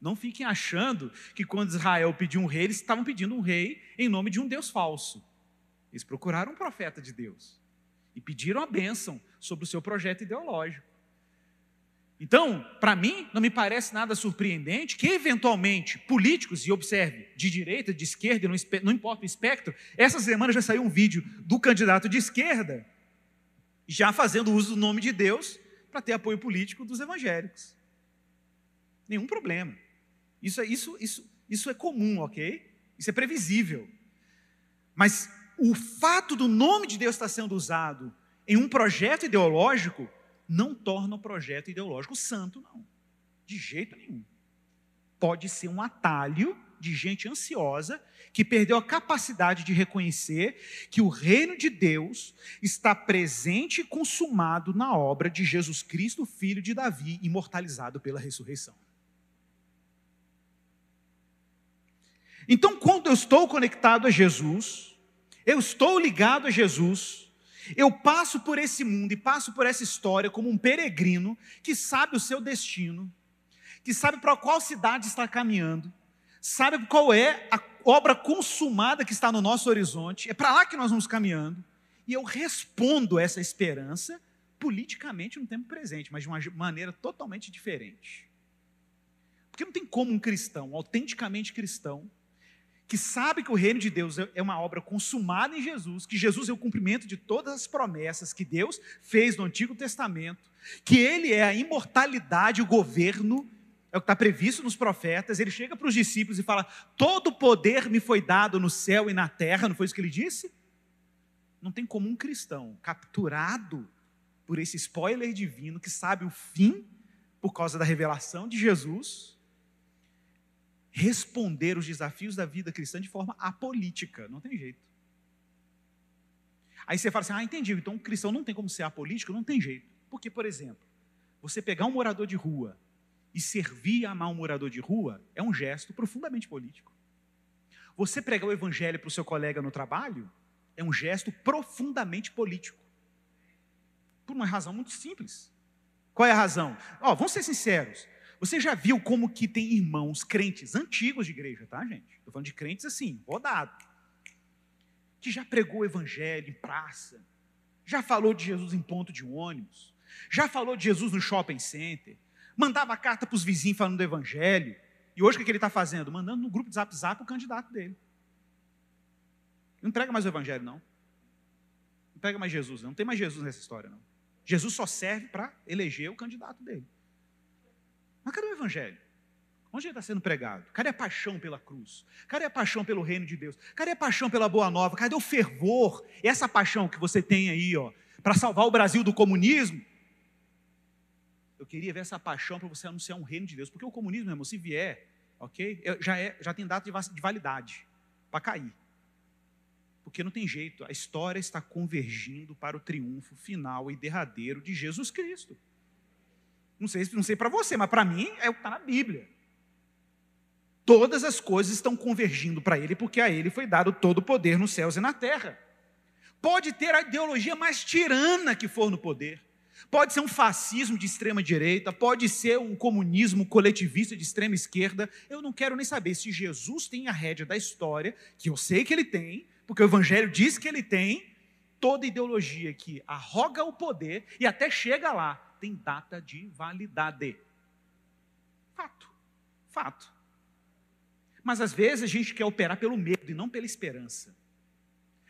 Speaker 1: Não fiquem achando que quando Israel pediu um rei, eles estavam pedindo um rei em nome de um Deus falso. Eles procuraram um profeta de Deus e pediram a bênção sobre o seu projeto ideológico. Então, para mim, não me parece nada surpreendente que, eventualmente, políticos, e observe, de direita, de esquerda, não importa o espectro, essa semana já saiu um vídeo do candidato de esquerda já fazendo uso do nome de Deus para ter apoio político dos evangélicos. Nenhum problema. Isso é, isso, isso, isso é comum, ok? Isso é previsível. Mas o fato do nome de Deus estar sendo usado em um projeto ideológico não torna o projeto ideológico santo, não. De jeito nenhum. Pode ser um atalho de gente ansiosa que perdeu a capacidade de reconhecer que o reino de Deus está presente e consumado na obra de Jesus Cristo, filho de Davi, imortalizado pela ressurreição. Então, quando eu estou conectado a Jesus, eu estou ligado a Jesus, eu passo por esse mundo e passo por essa história como um peregrino que sabe o seu destino, que sabe para qual cidade está caminhando, sabe qual é a obra consumada que está no nosso horizonte, é para lá que nós vamos caminhando, e eu respondo essa esperança politicamente no tempo presente, mas de uma maneira totalmente diferente. Porque não tem como um cristão, autenticamente cristão, que sabe que o reino de Deus é uma obra consumada em Jesus, que Jesus é o cumprimento de todas as promessas que Deus fez no Antigo Testamento, que Ele é a imortalidade, o governo, é o que está previsto nos profetas. Ele chega para os discípulos e fala: Todo poder me foi dado no céu e na terra, não foi isso que ele disse? Não tem como um cristão capturado por esse spoiler divino que sabe o fim por causa da revelação de Jesus responder os desafios da vida cristã de forma apolítica. Não tem jeito. Aí você fala assim: ah, entendi. Então o cristão não tem como ser apolítico? Não tem jeito. Porque, por exemplo, você pegar um morador de rua e servir e amar um morador de rua é um gesto profundamente político. Você pregar o evangelho para o seu colega no trabalho é um gesto profundamente político. Por uma razão muito simples. Qual é a razão? Ó, vamos ser sinceros. Você já viu como que tem irmãos crentes antigos de igreja, tá, gente? Estou falando de crentes assim, rodado. Que já pregou o evangelho em praça, já falou de Jesus em ponto de ônibus, já falou de Jesus no shopping center, mandava carta para os vizinhos falando do evangelho. E hoje o que ele está fazendo? Mandando no grupo de zap zap o candidato dele. Não prega mais o evangelho, não. Não prega mais Jesus, não. Não tem mais Jesus nessa história, não. Jesus só serve para eleger o candidato dele. Mas cadê o Evangelho? Onde ele está sendo pregado? Cadê a paixão pela cruz? Cadê a paixão pelo reino de Deus? Cadê a paixão pela boa nova? Cadê o fervor? Essa paixão que você tem aí, ó, para salvar o Brasil do comunismo? Eu queria ver essa paixão para você anunciar um reino de Deus, porque o comunismo, irmão, se vier, ok, já, é, já tem data de validade para cair. Porque não tem jeito, a história está convergindo para o triunfo final e derradeiro de Jesus Cristo. Não sei, não sei para você, mas para mim é o que está na Bíblia. Todas as coisas estão convergindo para Ele, porque a Ele foi dado todo o poder nos céus e na terra. Pode ter a ideologia mais tirana que for no poder. Pode ser um fascismo de extrema direita, pode ser um comunismo coletivista de extrema esquerda. Eu não quero nem saber se Jesus tem a rédea da história, que eu sei que ele tem, porque o Evangelho diz que ele tem. Toda ideologia que arroga o poder e até chega lá, tem data de validade. Fato. Fato. Mas às vezes a gente quer operar pelo medo e não pela esperança.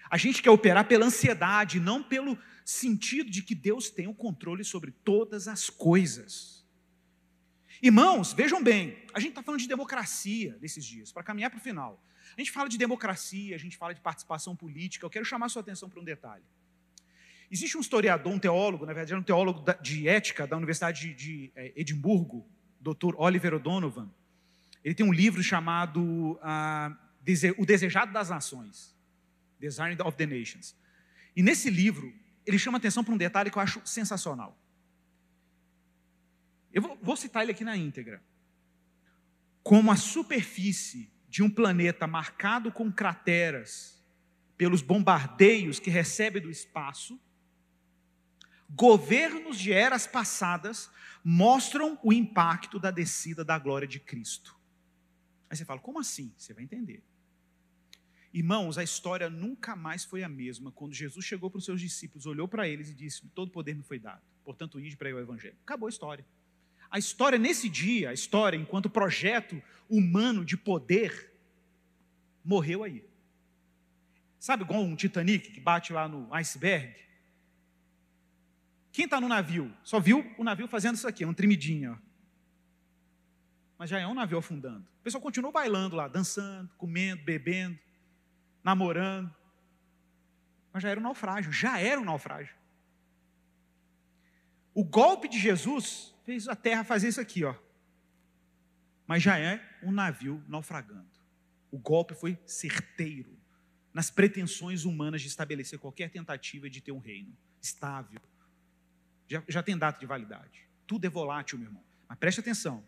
Speaker 1: A gente quer operar pela ansiedade, não pelo sentido de que Deus tem o controle sobre todas as coisas. Irmãos, vejam bem, a gente está falando de democracia nesses dias, para caminhar para o final. A gente fala de democracia, a gente fala de participação política. Eu quero chamar sua atenção para um detalhe. Existe um historiador, um teólogo, na verdade, um teólogo de ética da Universidade de é, Edimburgo, Dr. Oliver O'Donovan. Ele tem um livro chamado uh, O Desejado das Nações, Design of the Nations. E nesse livro, ele chama atenção para um detalhe que eu acho sensacional. Eu vou, vou citar ele aqui na íntegra. Como a superfície de um planeta marcado com crateras pelos bombardeios que recebe do espaço, governos de eras passadas mostram o impacto da descida da glória de Cristo. Aí você fala, como assim? Você vai entender. Irmãos, a história nunca mais foi a mesma quando Jesus chegou para os seus discípulos, olhou para eles e disse: Todo poder me foi dado, portanto, ide para o Evangelho. Acabou a história. A história nesse dia, a história enquanto projeto humano de poder, morreu aí. Sabe igual um Titanic que bate lá no iceberg? Quem está no navio? Só viu o navio fazendo isso aqui, um trimidinho. Mas já é um navio afundando. O pessoal continuou bailando lá, dançando, comendo, bebendo, namorando. Mas já era um naufrágio, já era um naufrágio. O golpe de Jesus fez a terra fazer isso aqui, ó. Mas já é um navio naufragando. O golpe foi certeiro nas pretensões humanas de estabelecer qualquer tentativa de ter um reino estável. Já, já tem data de validade. Tudo é volátil, meu irmão. Mas preste atenção.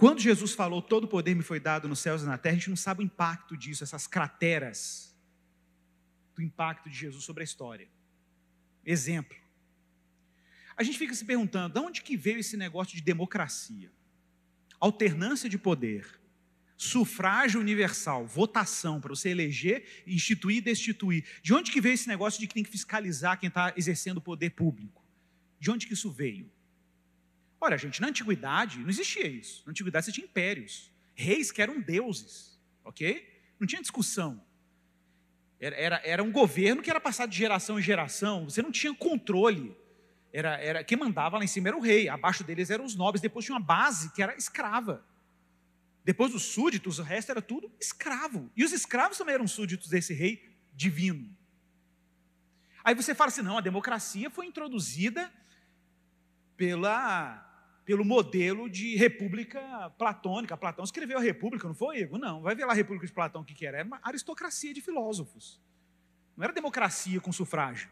Speaker 1: Quando Jesus falou, todo poder me foi dado nos céus e na terra, a gente não sabe o impacto disso, essas crateras do impacto de Jesus sobre a história. Exemplo a gente fica se perguntando, de onde que veio esse negócio de democracia? Alternância de poder, sufrágio universal, votação para você eleger, instituir e destituir. De onde que veio esse negócio de que tem que fiscalizar quem está exercendo o poder público? De onde que isso veio? Olha, gente, na antiguidade não existia isso. Na antiguidade você tinha impérios, reis que eram deuses, ok? Não tinha discussão. Era, era, era um governo que era passado de geração em geração, você não tinha controle era, era quem mandava lá em cima era o rei, abaixo deles eram os nobres, depois tinha uma base que era escrava. Depois dos súditos, o resto era tudo escravo. E os escravos também eram súditos desse rei divino. Aí você fala assim: não, a democracia foi introduzida pela, pelo modelo de república platônica. Platão escreveu a república, não foi, Igor? Não, vai ver lá a república de Platão o que, que era. Era uma aristocracia de filósofos. Não era democracia com sufrágio.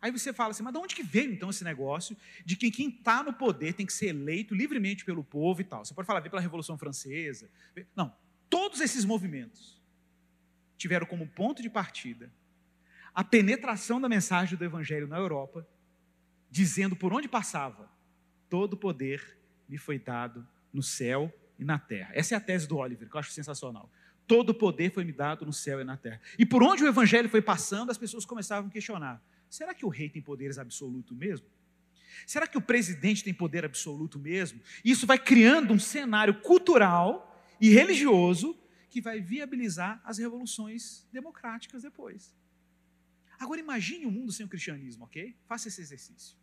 Speaker 1: Aí você fala assim, mas de onde que veio então esse negócio de que quem está no poder tem que ser eleito livremente pelo povo e tal? Você pode falar, veio pela Revolução Francesa. Não, todos esses movimentos tiveram como ponto de partida a penetração da mensagem do Evangelho na Europa, dizendo por onde passava, todo poder me foi dado no céu e na terra. Essa é a tese do Oliver, que eu acho sensacional. Todo poder foi me dado no céu e na terra. E por onde o Evangelho foi passando, as pessoas começavam a questionar Será que o rei tem poderes absolutos mesmo? Será que o presidente tem poder absoluto mesmo? Isso vai criando um cenário cultural e religioso que vai viabilizar as revoluções democráticas depois. Agora imagine um mundo sem o cristianismo, ok? Faça esse exercício.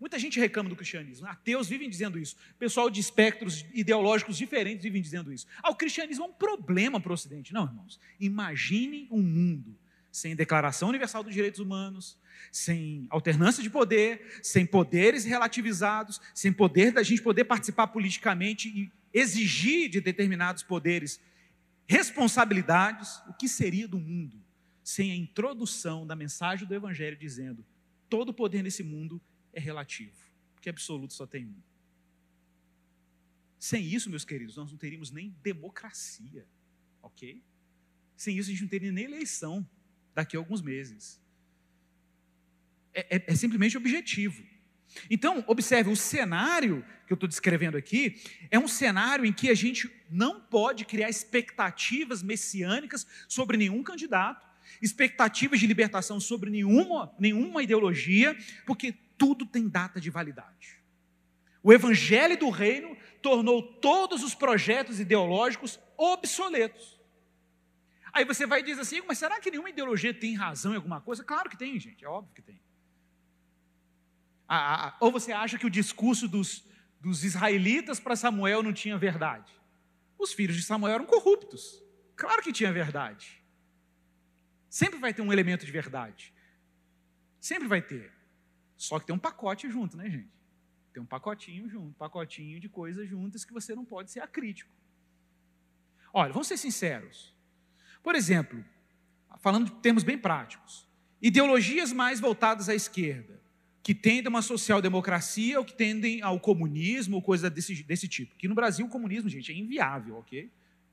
Speaker 1: Muita gente reclama do cristianismo. Ateus vivem dizendo isso. Pessoal de espectros ideológicos diferentes vivem dizendo isso. Ah, o cristianismo é um problema para o Ocidente. Não, irmãos. Imagine um mundo sem Declaração Universal dos Direitos Humanos, sem alternância de poder, sem poderes relativizados, sem poder da gente poder participar politicamente e exigir de determinados poderes responsabilidades, o que seria do mundo sem a introdução da mensagem do Evangelho dizendo: todo poder nesse mundo é relativo, porque absoluto só tem um. Sem isso, meus queridos, nós não teríamos nem democracia, ok? Sem isso, a gente não teria nem eleição daqui a alguns meses. É, é, é simplesmente objetivo. Então, observe, o cenário que eu estou descrevendo aqui é um cenário em que a gente não pode criar expectativas messiânicas sobre nenhum candidato, expectativas de libertação sobre nenhuma, nenhuma ideologia, porque tudo tem data de validade. O evangelho do reino tornou todos os projetos ideológicos obsoletos. Aí você vai e diz assim, mas será que nenhuma ideologia tem razão em alguma coisa? Claro que tem, gente, é óbvio que tem. Ah, ah, ah. ou você acha que o discurso dos, dos israelitas para Samuel não tinha verdade? Os filhos de Samuel eram corruptos. Claro que tinha verdade. Sempre vai ter um elemento de verdade. Sempre vai ter. Só que tem um pacote junto, né, gente? Tem um pacotinho junto, pacotinho de coisas juntas que você não pode ser acrítico. Olha, vamos ser sinceros. Por exemplo, falando de termos bem práticos, ideologias mais voltadas à esquerda, que tendem a uma social-democracia ou que tendem ao comunismo coisa desse, desse tipo. Que no Brasil o comunismo, gente, é inviável, ok?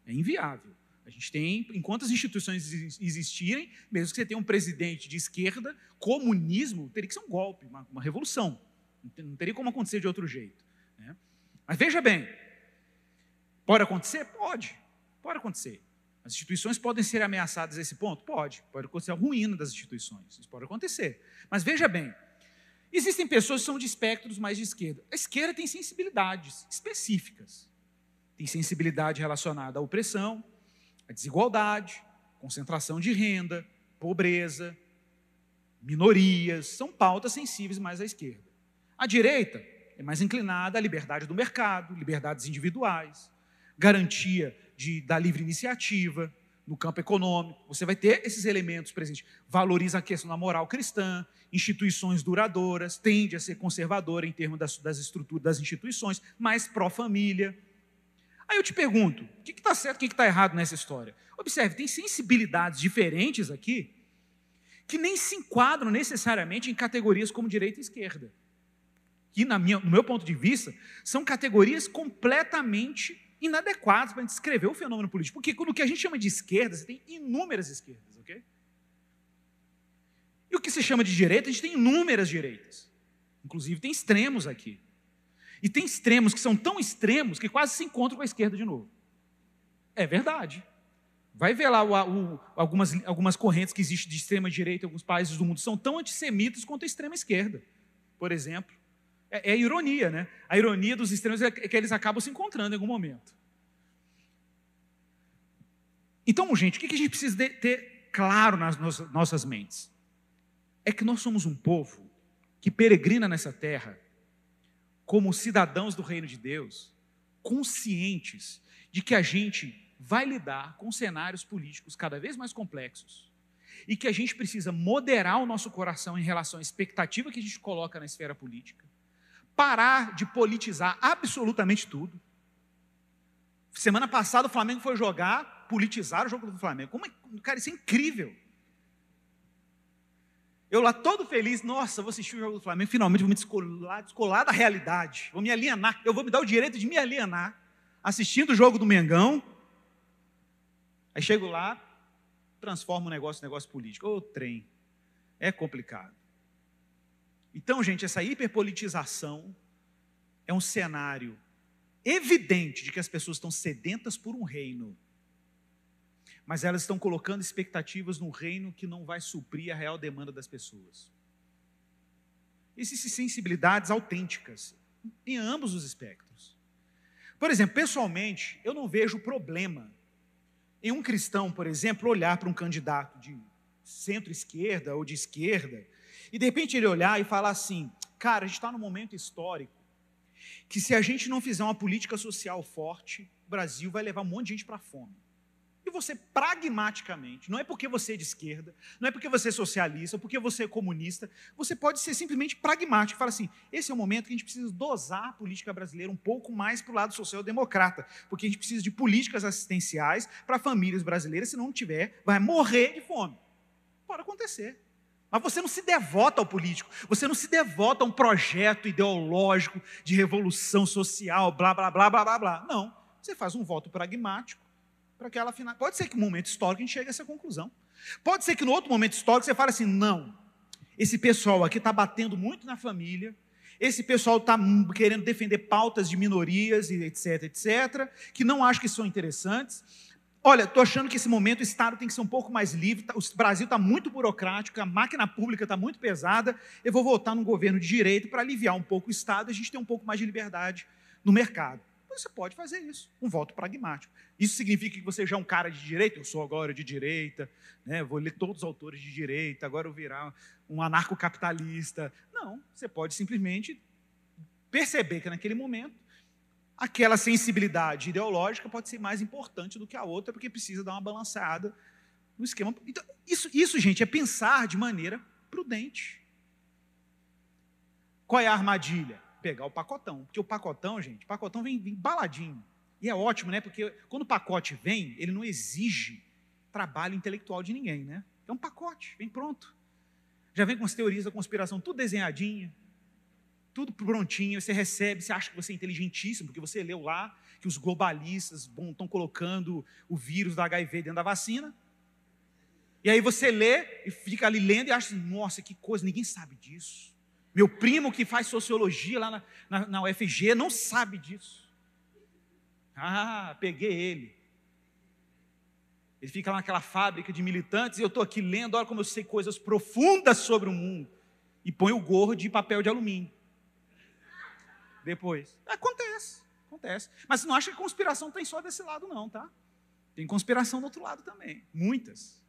Speaker 1: É inviável. A gente tem, enquanto as instituições existirem, mesmo que você tenha um presidente de esquerda, comunismo teria que ser um golpe, uma, uma revolução. Não teria como acontecer de outro jeito. Né? Mas veja bem, pode acontecer? Pode, pode acontecer. As instituições podem ser ameaçadas a esse ponto? Pode. Pode acontecer a ruína das instituições. Isso pode acontecer. Mas veja bem, existem pessoas que são de espectros mais de esquerda. A esquerda tem sensibilidades específicas. Tem sensibilidade relacionada à opressão, a desigualdade, concentração de renda, pobreza, minorias, são pautas sensíveis mais à esquerda. A direita é mais inclinada à liberdade do mercado, liberdades individuais, garantia de, da livre iniciativa no campo econômico. Você vai ter esses elementos presentes. Valoriza a questão da moral cristã, instituições duradouras, tende a ser conservadora em termos das, das estruturas das instituições, mais pró-família. Aí eu te pergunto, o que está certo, o que está errado nessa história? Observe, tem sensibilidades diferentes aqui que nem se enquadram necessariamente em categorias como direita e esquerda. Que, na minha, no meu ponto de vista, são categorias completamente inadequadas para descrever o fenômeno político. Porque no que a gente chama de esquerda, você tem inúmeras esquerdas, ok? E o que se chama de direita, a gente tem inúmeras direitas. Inclusive, tem extremos aqui. E tem extremos que são tão extremos que quase se encontram com a esquerda de novo. É verdade. Vai ver lá o, o, algumas, algumas correntes que existem de extrema direita em alguns países do mundo, são tão antissemitas quanto a extrema esquerda, por exemplo. É, é ironia, né? A ironia dos extremos é que eles acabam se encontrando em algum momento. Então, gente, o que a gente precisa ter claro nas nossas mentes? É que nós somos um povo que peregrina nessa terra como cidadãos do reino de Deus, conscientes de que a gente vai lidar com cenários políticos cada vez mais complexos e que a gente precisa moderar o nosso coração em relação à expectativa que a gente coloca na esfera política, parar de politizar absolutamente tudo. Semana passada o Flamengo foi jogar, politizar o jogo do Flamengo. Como é, cara, isso é incrível. Eu lá todo feliz, nossa, vou assistir o jogo do Flamengo, finalmente vou me descolar, descolar da realidade, vou me alienar, eu vou me dar o direito de me alienar, assistindo o jogo do Mengão. Aí chego lá, transformo o negócio em negócio político. Ô trem, é complicado. Então, gente, essa hiperpolitização é um cenário evidente de que as pessoas estão sedentas por um reino mas elas estão colocando expectativas num reino que não vai suprir a real demanda das pessoas. Existem sensibilidades autênticas em ambos os espectros. Por exemplo, pessoalmente, eu não vejo problema em um cristão, por exemplo, olhar para um candidato de centro-esquerda ou de esquerda e de repente ele olhar e falar assim: cara, a gente está num momento histórico que se a gente não fizer uma política social forte, o Brasil vai levar um monte de gente para a fome. E você pragmaticamente, não é porque você é de esquerda, não é porque você é socialista, ou porque você é comunista, você pode ser simplesmente pragmático. Fala assim: esse é o momento que a gente precisa dosar a política brasileira um pouco mais para o lado social-democrata, porque a gente precisa de políticas assistenciais para famílias brasileiras, se não tiver, vai morrer de fome. Pode acontecer. Mas você não se devota ao político, você não se devota a um projeto ideológico de revolução social, blá, blá, blá, blá, blá, blá. Não. Você faz um voto pragmático para aquela final. Pode ser que no momento histórico a gente chegue a essa conclusão. Pode ser que no outro momento histórico você fale assim: não, esse pessoal aqui está batendo muito na família, esse pessoal está querendo defender pautas de minorias e etc, etc, que não acho que são interessantes. Olha, estou achando que esse momento o Estado tem que ser um pouco mais livre, tá, o Brasil está muito burocrático, a máquina pública está muito pesada, eu vou votar num governo de direito para aliviar um pouco o Estado e a gente ter um pouco mais de liberdade no mercado. Você pode fazer isso, um voto pragmático. Isso significa que você já é um cara de direita? Eu sou agora de direita, né? vou ler todos os autores de direita, agora eu virar um anarcocapitalista. Não, você pode simplesmente perceber que naquele momento aquela sensibilidade ideológica pode ser mais importante do que a outra, porque precisa dar uma balanceada No esquema. Então, isso, isso, gente, é pensar de maneira prudente. Qual é a armadilha? Pegar o pacotão. Porque o pacotão, gente, pacotão vem, vem baladinho. E é ótimo, né? Porque quando o pacote vem, ele não exige trabalho intelectual de ninguém, né? É um pacote, vem pronto. Já vem com as teorias da conspiração, tudo desenhadinho, tudo prontinho, você recebe, você acha que você é inteligentíssimo, porque você leu lá que os globalistas estão colocando o vírus da HIV dentro da vacina. E aí você lê e fica ali lendo e acha, nossa, que coisa, ninguém sabe disso. Meu primo que faz sociologia lá na, na, na UFG não sabe disso. Ah, peguei ele. Ele fica lá naquela fábrica de militantes e eu estou aqui lendo, olha como eu sei coisas profundas sobre o mundo. E põe o gorro de papel de alumínio depois. Acontece, acontece. Mas não acha que conspiração tem só desse lado, não, tá? Tem conspiração do outro lado também, muitas.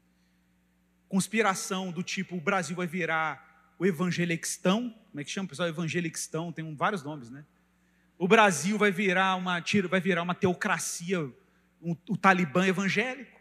Speaker 1: Conspiração do tipo o Brasil vai virar o evangelixtão, como é que chama, pessoal? Evangelixtão, tem vários nomes, né? O Brasil vai virar uma, vai virar uma teocracia, um, o Talibã evangélico.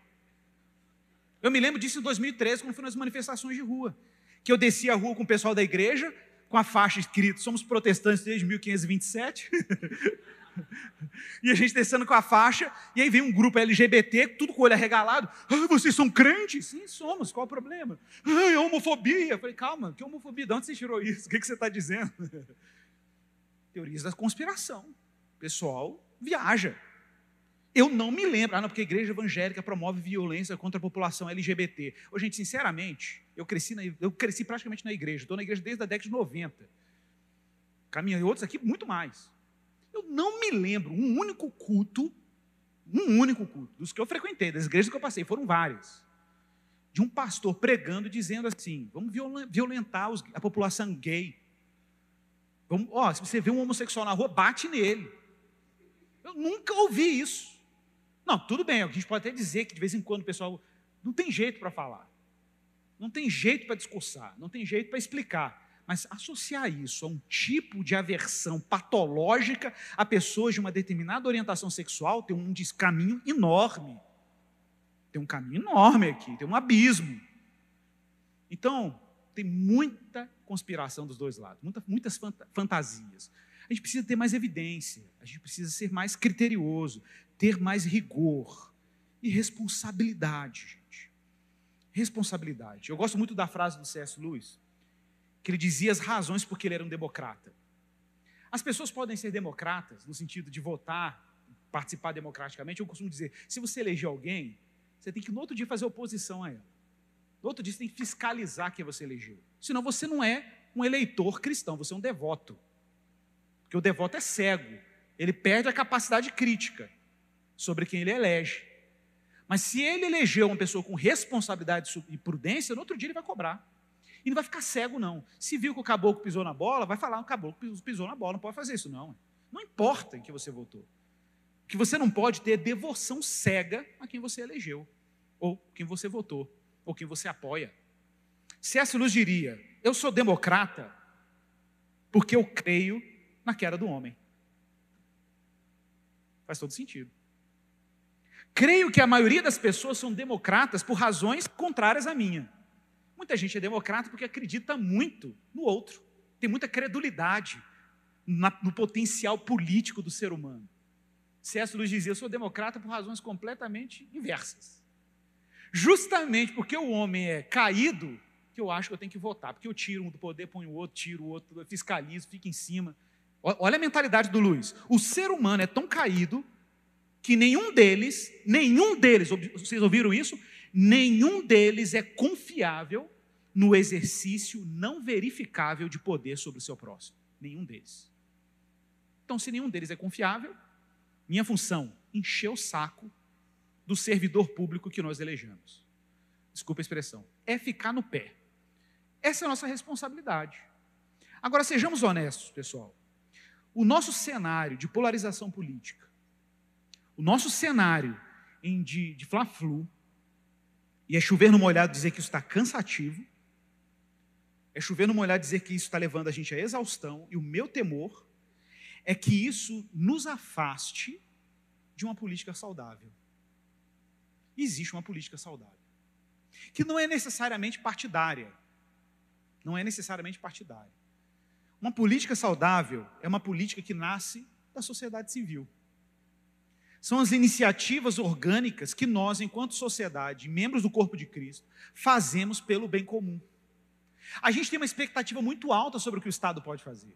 Speaker 1: Eu me lembro disso em 2013, quando fui nas manifestações de rua. Que eu descia a rua com o pessoal da igreja, com a faixa escrita: somos protestantes desde 1527. e a gente descendo com a faixa, e aí vem um grupo LGBT, tudo com o olho arregalado. Ah, vocês são crentes? Sim, somos, qual o problema? Ah, é homofobia. Eu falei, calma, que homofobia? De onde você tirou isso? O que, que você está dizendo? Teorias da conspiração. Pessoal viaja. Eu não me lembro, ah, não, porque a igreja evangélica promove violência contra a população LGBT. Ô, gente, sinceramente, eu cresci, na, eu cresci praticamente na igreja, estou na igreja desde a década de 90. Caminhei outros aqui muito mais. Eu não me lembro um único culto, um único culto, dos que eu frequentei, das igrejas que eu passei, foram várias, de um pastor pregando, dizendo assim: vamos violentar a população gay. Vamos, ó, se você vê um homossexual na rua, bate nele. Eu nunca ouvi isso. Não, tudo bem, a gente pode até dizer que de vez em quando o pessoal não tem jeito para falar, não tem jeito para discursar, não tem jeito para explicar. Mas associar isso a um tipo de aversão patológica a pessoas de uma determinada orientação sexual tem um caminho enorme. Tem um caminho enorme aqui, tem um abismo. Então, tem muita conspiração dos dois lados, muita, muitas fantasias. A gente precisa ter mais evidência, a gente precisa ser mais criterioso, ter mais rigor e responsabilidade, gente. Responsabilidade. Eu gosto muito da frase do C.S. Lewis, que ele dizia as razões por que ele era um democrata. As pessoas podem ser democratas no sentido de votar, participar democraticamente. Eu costumo dizer, se você eleger alguém, você tem que no outro dia fazer oposição a ela. No outro dia você tem que fiscalizar quem você elegeu. Senão você não é um eleitor cristão, você é um devoto. Porque o devoto é cego, ele perde a capacidade crítica sobre quem ele elege. Mas se ele elegeu uma pessoa com responsabilidade e prudência, no outro dia ele vai cobrar. E não vai ficar cego, não. Se viu que o caboclo pisou na bola, vai falar: o caboclo pisou na bola, não pode fazer isso, não. Não importa em que você votou. Que você não pode ter devoção cega a quem você elegeu, ou quem você votou, ou quem você apoia. C.S. Luz diria: Eu sou democrata porque eu creio na queda do homem. Faz todo sentido. Creio que a maioria das pessoas são democratas por razões contrárias à minha. Muita gente é democrata porque acredita muito no outro, tem muita credulidade no potencial político do ser humano. C.S. Lewis dizia: Eu sou democrata por razões completamente inversas. Justamente porque o homem é caído, que eu acho que eu tenho que votar, porque eu tiro um do poder, ponho o outro, tiro o outro, fiscalizo, fico em cima. Olha a mentalidade do Luiz. O ser humano é tão caído que nenhum deles, nenhum deles, vocês ouviram isso? Nenhum deles é confiável no exercício não verificável de poder sobre o seu próximo. Nenhum deles. Então, se nenhum deles é confiável, minha função, encher o saco do servidor público que nós elegemos. Desculpa a expressão. É ficar no pé. Essa é a nossa responsabilidade. Agora, sejamos honestos, pessoal. O nosso cenário de polarização política, o nosso cenário de, de fla-flu, e é chover no molhado dizer que isso está cansativo, é chover no molhado dizer que isso está levando a gente à exaustão, e o meu temor é que isso nos afaste de uma política saudável. Existe uma política saudável. que não é necessariamente partidária. Não é necessariamente partidária. Uma política saudável é uma política que nasce da sociedade civil. São as iniciativas orgânicas que nós, enquanto sociedade, membros do corpo de Cristo, fazemos pelo bem comum. A gente tem uma expectativa muito alta sobre o que o Estado pode fazer.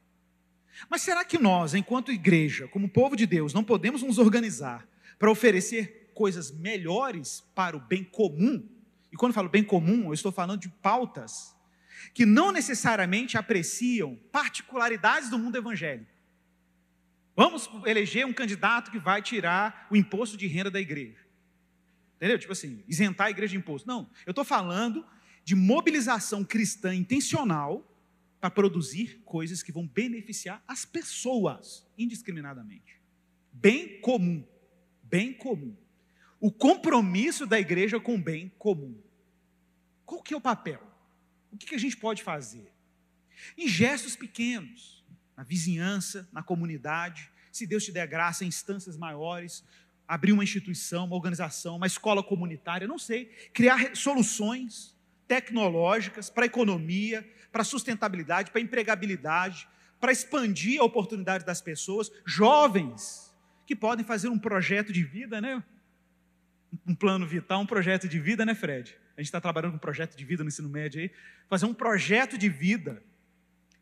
Speaker 1: Mas será que nós, enquanto igreja, como povo de Deus, não podemos nos organizar para oferecer coisas melhores para o bem comum? E quando falo bem comum, eu estou falando de pautas que não necessariamente apreciam particularidades do mundo evangélico. Vamos eleger um candidato que vai tirar o imposto de renda da igreja. Entendeu? Tipo assim, isentar a igreja de imposto. Não, eu estou falando de mobilização cristã intencional para produzir coisas que vão beneficiar as pessoas indiscriminadamente. Bem comum. Bem comum. O compromisso da igreja com o bem comum. Qual que é o papel? O que, que a gente pode fazer? Em gestos pequenos, na vizinhança, na comunidade, se Deus te der graça em instâncias maiores, abrir uma instituição, uma organização, uma escola comunitária, não sei, criar soluções tecnológicas para a economia, para a sustentabilidade, para a empregabilidade, para expandir a oportunidade das pessoas, jovens que podem fazer um projeto de vida, né? Um plano vital, um projeto de vida, né, Fred? A gente está trabalhando com um projeto de vida no ensino médio aí. Fazer um projeto de vida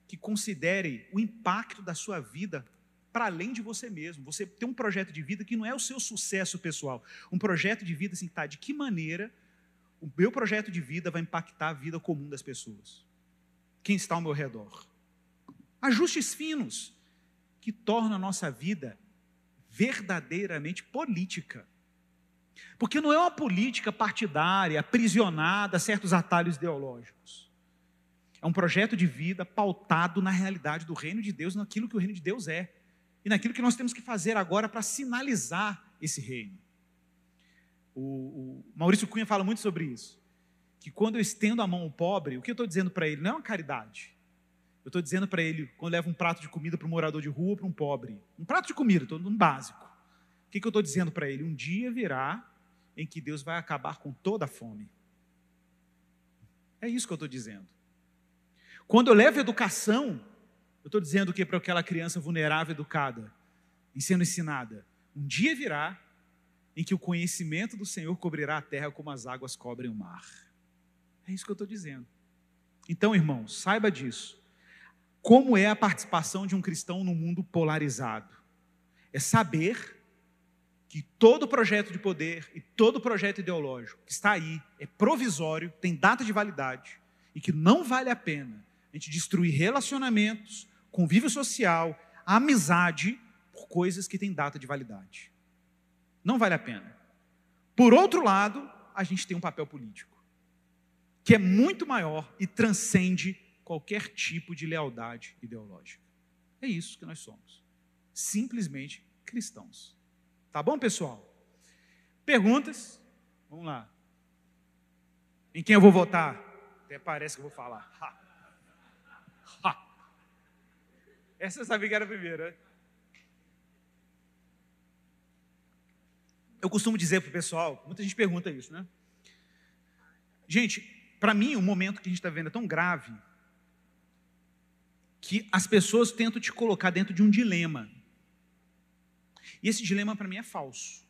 Speaker 1: que considere o impacto da sua vida para além de você mesmo. Você tem um projeto de vida que não é o seu sucesso pessoal. Um projeto de vida assim, tá, de que maneira o meu projeto de vida vai impactar a vida comum das pessoas? Quem está ao meu redor? Ajustes finos que tornam a nossa vida verdadeiramente política. Porque não é uma política partidária, aprisionada a certos atalhos ideológicos. Um projeto de vida pautado na realidade do reino de Deus, naquilo que o reino de Deus é. E naquilo que nós temos que fazer agora para sinalizar esse reino. O, o, Maurício Cunha fala muito sobre isso. Que quando eu estendo a mão ao pobre, o que eu estou dizendo para ele não é uma caridade. Eu estou dizendo para ele, quando leva um prato de comida para um morador de rua, para um pobre, um prato de comida, um básico. O que, que eu estou dizendo para ele? Um dia virá em que Deus vai acabar com toda a fome. É isso que eu estou dizendo. Quando eu levo educação, eu estou dizendo que para aquela criança vulnerável educada e sendo ensinada, um dia virá em que o conhecimento do Senhor cobrirá a terra como as águas cobrem o mar. É isso que eu estou dizendo. Então, irmãos, saiba disso. Como é a participação de um cristão no mundo polarizado? É saber que todo projeto de poder e todo projeto ideológico que está aí é provisório, tem data de validade e que não vale a pena gente destruir relacionamentos, convívio social, amizade por coisas que têm data de validade. Não vale a pena. Por outro lado, a gente tem um papel político, que é muito maior e transcende qualquer tipo de lealdade ideológica. É isso que nós somos. Simplesmente cristãos. Tá bom, pessoal? Perguntas? Vamos lá. Em quem eu vou votar? Até parece que eu vou falar. Ha. Ha. Essa eu sabia que era a primeira. Eu costumo dizer para o pessoal, muita gente pergunta isso, né? Gente, para mim, o momento que a gente está vendo é tão grave que as pessoas tentam te colocar dentro de um dilema. E esse dilema, para mim, é falso.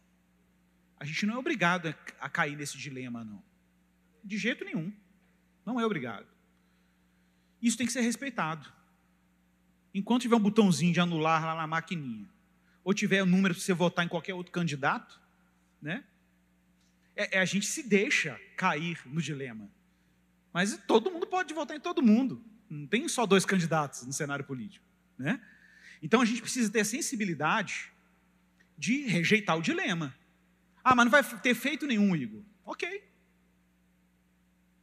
Speaker 1: A gente não é obrigado a cair nesse dilema, não. De jeito nenhum. Não é obrigado. Isso tem que ser respeitado. Enquanto tiver um botãozinho de anular lá na maquininha, ou tiver o um número para você votar em qualquer outro candidato, né? É, é, a gente se deixa cair no dilema. Mas todo mundo pode votar em todo mundo. Não tem só dois candidatos no cenário político, né? Então a gente precisa ter a sensibilidade de rejeitar o dilema. Ah, mas não vai ter feito nenhum, Igor. Ok.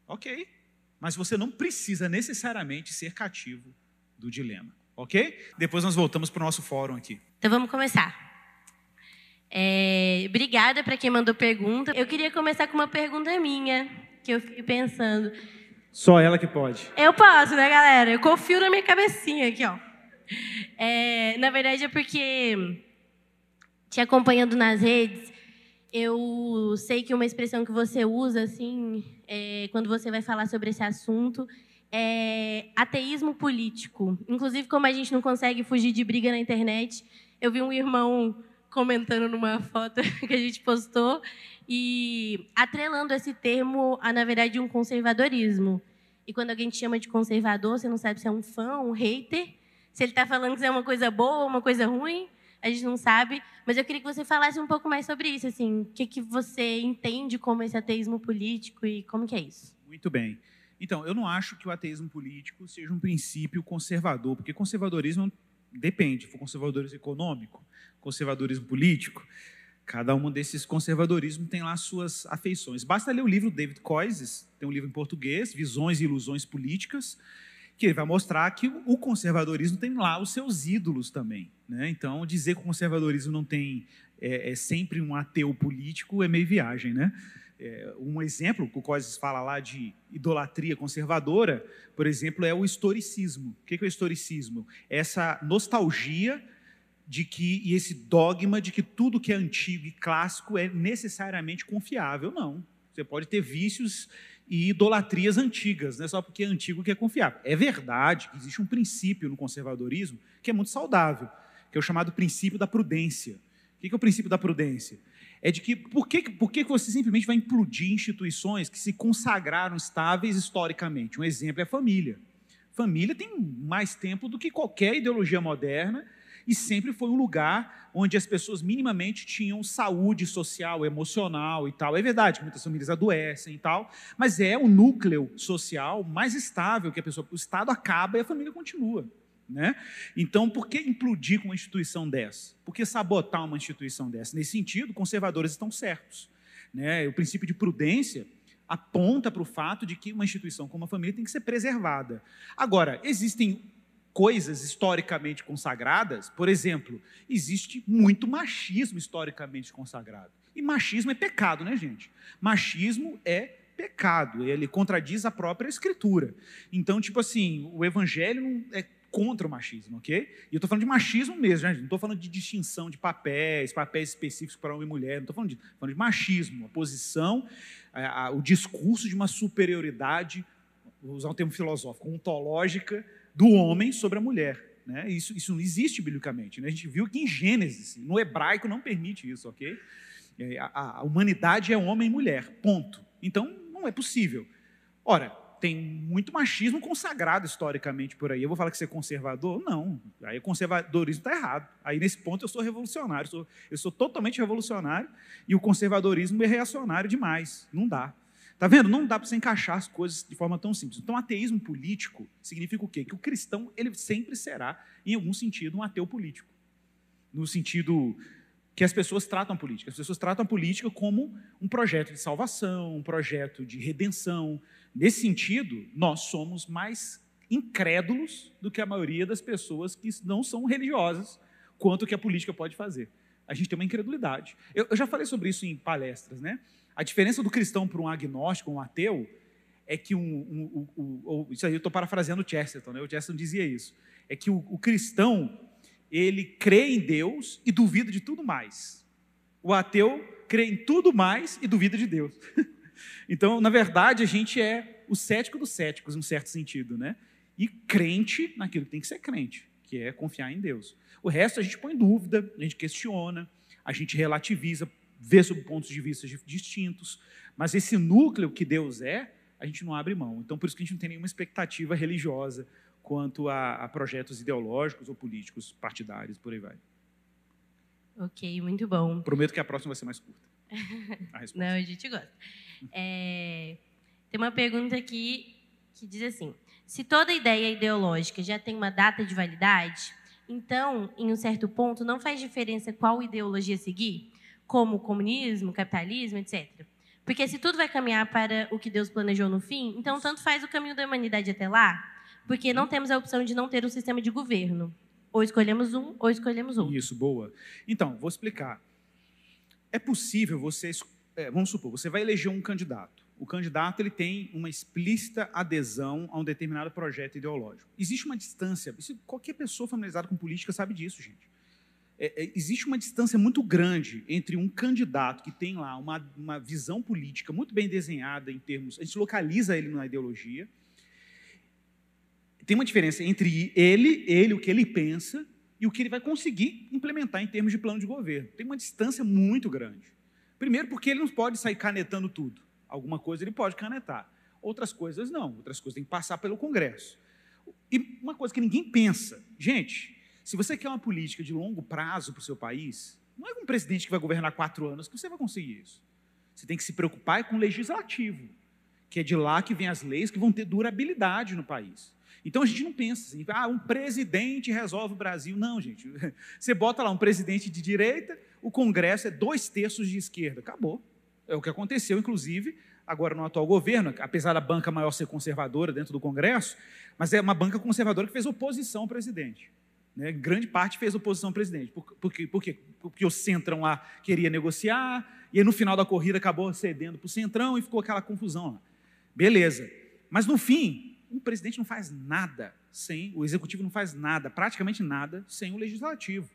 Speaker 1: Ok. Mas você não precisa necessariamente ser cativo do dilema. Ok? Depois nós voltamos para o nosso fórum aqui.
Speaker 2: Então vamos começar. É, obrigada para quem mandou pergunta. Eu queria começar com uma pergunta minha, que eu fiquei pensando.
Speaker 1: Só ela que pode.
Speaker 2: Eu posso, né, galera? Eu confio na minha cabecinha aqui, ó. É, na verdade é porque, te acompanhando nas redes, eu sei que uma expressão que você usa, assim, é, quando você vai falar sobre esse assunto, é ateísmo político. Inclusive, como a gente não consegue fugir de briga na internet, eu vi um irmão comentando numa foto que a gente postou e atrelando esse termo a, na verdade, um conservadorismo. E quando alguém te chama de conservador, você não sabe se é um fã, um hater, se ele está falando que é uma coisa boa ou uma coisa ruim, a gente não sabe. Mas eu queria que você falasse um pouco mais sobre isso, assim, o que, que você entende como esse ateísmo político e como que é isso?
Speaker 1: Muito bem. Então, eu não acho que o ateísmo político seja um princípio conservador, porque conservadorismo depende, for conservadorismo econômico, conservadorismo político, cada um desses conservadorismos tem lá suas afeições. Basta ler o livro David Coises, tem um livro em português, Visões e Ilusões Políticas, que ele vai mostrar que o conservadorismo tem lá os seus ídolos também. Né? Então, dizer que o conservadorismo não tem é, é sempre um ateu político é meio viagem, né? É, um exemplo que o Coises fala lá de idolatria conservadora, por exemplo, é o historicismo. O que é o historicismo? Essa nostalgia de que e esse dogma de que tudo que é antigo e clássico é necessariamente confiável. Não. Você pode ter vícios e idolatrias antigas, não é só porque é antigo que é confiável. É verdade que existe um princípio no conservadorismo que é muito saudável, que é o chamado princípio da prudência. O que é o princípio da prudência? É de que por que, por que você simplesmente vai implodir instituições que se consagraram estáveis historicamente? Um exemplo é a família. Família tem mais tempo do que qualquer ideologia moderna e sempre foi um lugar onde as pessoas minimamente tinham saúde social, emocional e tal. É verdade que muitas famílias adoecem e tal, mas é o núcleo social mais estável que a pessoa, o Estado acaba e a família continua. Né? Então, por que implodir com uma instituição dessa? Por que sabotar uma instituição dessa? Nesse sentido, conservadores estão certos. Né? O princípio de prudência aponta para o fato de que uma instituição como a família tem que ser preservada. Agora, existem coisas historicamente consagradas, por exemplo, existe muito machismo historicamente consagrado. E machismo é pecado, né, gente? Machismo é pecado, ele contradiz a própria escritura. Então, tipo assim, o evangelho é contra o machismo, ok? E eu estou falando de machismo mesmo, né? não estou falando de distinção de papéis, papéis específicos para homem e mulher, não estou falando de, falando de machismo, a posição, a, a, o discurso de uma superioridade, vou usar um termo filosófico, ontológica do homem sobre a mulher. Né? Isso, isso não existe biblicamente. Né? A gente viu que em Gênesis, no hebraico, não permite isso, ok? É, a, a humanidade é homem e mulher, ponto. Então, não é possível. Ora, tem muito machismo consagrado historicamente por aí. Eu vou falar que você é conservador? Não. Aí o conservadorismo está errado. Aí nesse ponto eu sou revolucionário. Eu sou, eu sou totalmente revolucionário e o conservadorismo é reacionário demais. Não dá. Tá vendo? Não dá para você encaixar as coisas de forma tão simples. Então, ateísmo político significa o quê? Que o cristão ele sempre será, em algum sentido, um ateu político. No sentido que as pessoas tratam a política. As pessoas tratam a política como um projeto de salvação, um projeto de redenção. Nesse sentido, nós somos mais incrédulos do que a maioria das pessoas que não são religiosas quanto que a política pode fazer. A gente tem uma incredulidade. Eu, eu já falei sobre isso em palestras, né? A diferença do cristão para um agnóstico, um ateu, é que um, um, um, um isso aí eu estou parafraseando o Chesterton, né? O Chesterton dizia isso. É que o, o cristão ele crê em Deus e duvida de tudo mais. O ateu crê em tudo mais e duvida de Deus. então, na verdade, a gente é o cético dos céticos, em um certo sentido, né? E crente naquilo que tem que ser crente, que é confiar em Deus. O resto a gente põe em dúvida, a gente questiona, a gente relativiza, vê sob pontos de vista distintos, mas esse núcleo que Deus é, a gente não abre mão. Então, por isso que a gente não tem nenhuma expectativa religiosa quanto a, a projetos ideológicos ou políticos partidários, por aí vai.
Speaker 2: Ok, muito bom.
Speaker 1: Prometo que a próxima vai ser mais curta.
Speaker 2: A Não, a gente gosta. É, tem uma pergunta aqui que diz assim: se toda ideia ideológica já tem uma data de validade, então, em um certo ponto, não faz diferença qual ideologia seguir, como comunismo, capitalismo, etc. Porque se tudo vai caminhar para o que Deus planejou no fim, então tanto faz o caminho da humanidade até lá, porque não temos a opção de não ter um sistema de governo. Ou escolhemos um, ou escolhemos outro.
Speaker 1: Isso, boa. Então, vou explicar. É possível você, é, vamos supor, você vai eleger um candidato. O candidato ele tem uma explícita adesão a um determinado projeto ideológico. Existe uma distância. Qualquer pessoa familiarizada com política sabe disso, gente. é, é, existe uma distância muito grande entre um candidato que tem lá uma, uma visão política muito bem desenhada em termos. A gente localiza ele na ideologia. Tem uma diferença entre ele, ele, o que ele pensa, e o que ele vai conseguir implementar em termos de plano de governo. Tem uma distância muito grande. Primeiro, porque ele não pode sair canetando tudo. Alguma coisa ele pode canetar, outras coisas não. Outras coisas tem que passar pelo Congresso. E uma coisa que ninguém pensa, gente, se você quer uma política de longo prazo para o seu país, não é um presidente que vai governar quatro anos que você vai conseguir isso. Você tem que se preocupar com o legislativo, que é de lá que vem as leis que vão ter durabilidade no país. Então a gente não pensa assim, ah, um presidente resolve o Brasil. Não, gente. Você bota lá um presidente de direita, o Congresso é dois terços de esquerda. Acabou. É o que aconteceu, inclusive, agora no atual governo, apesar da banca maior ser conservadora dentro do Congresso, mas é uma banca conservadora que fez oposição ao presidente. Né? Grande parte fez oposição ao presidente. Por, por, quê? por quê? Porque o Centrão lá queria negociar, e aí no final da corrida acabou cedendo para o Centrão e ficou aquela confusão lá. Beleza. Mas no fim, o presidente não faz nada sem, o executivo não faz nada, praticamente nada, sem o legislativo.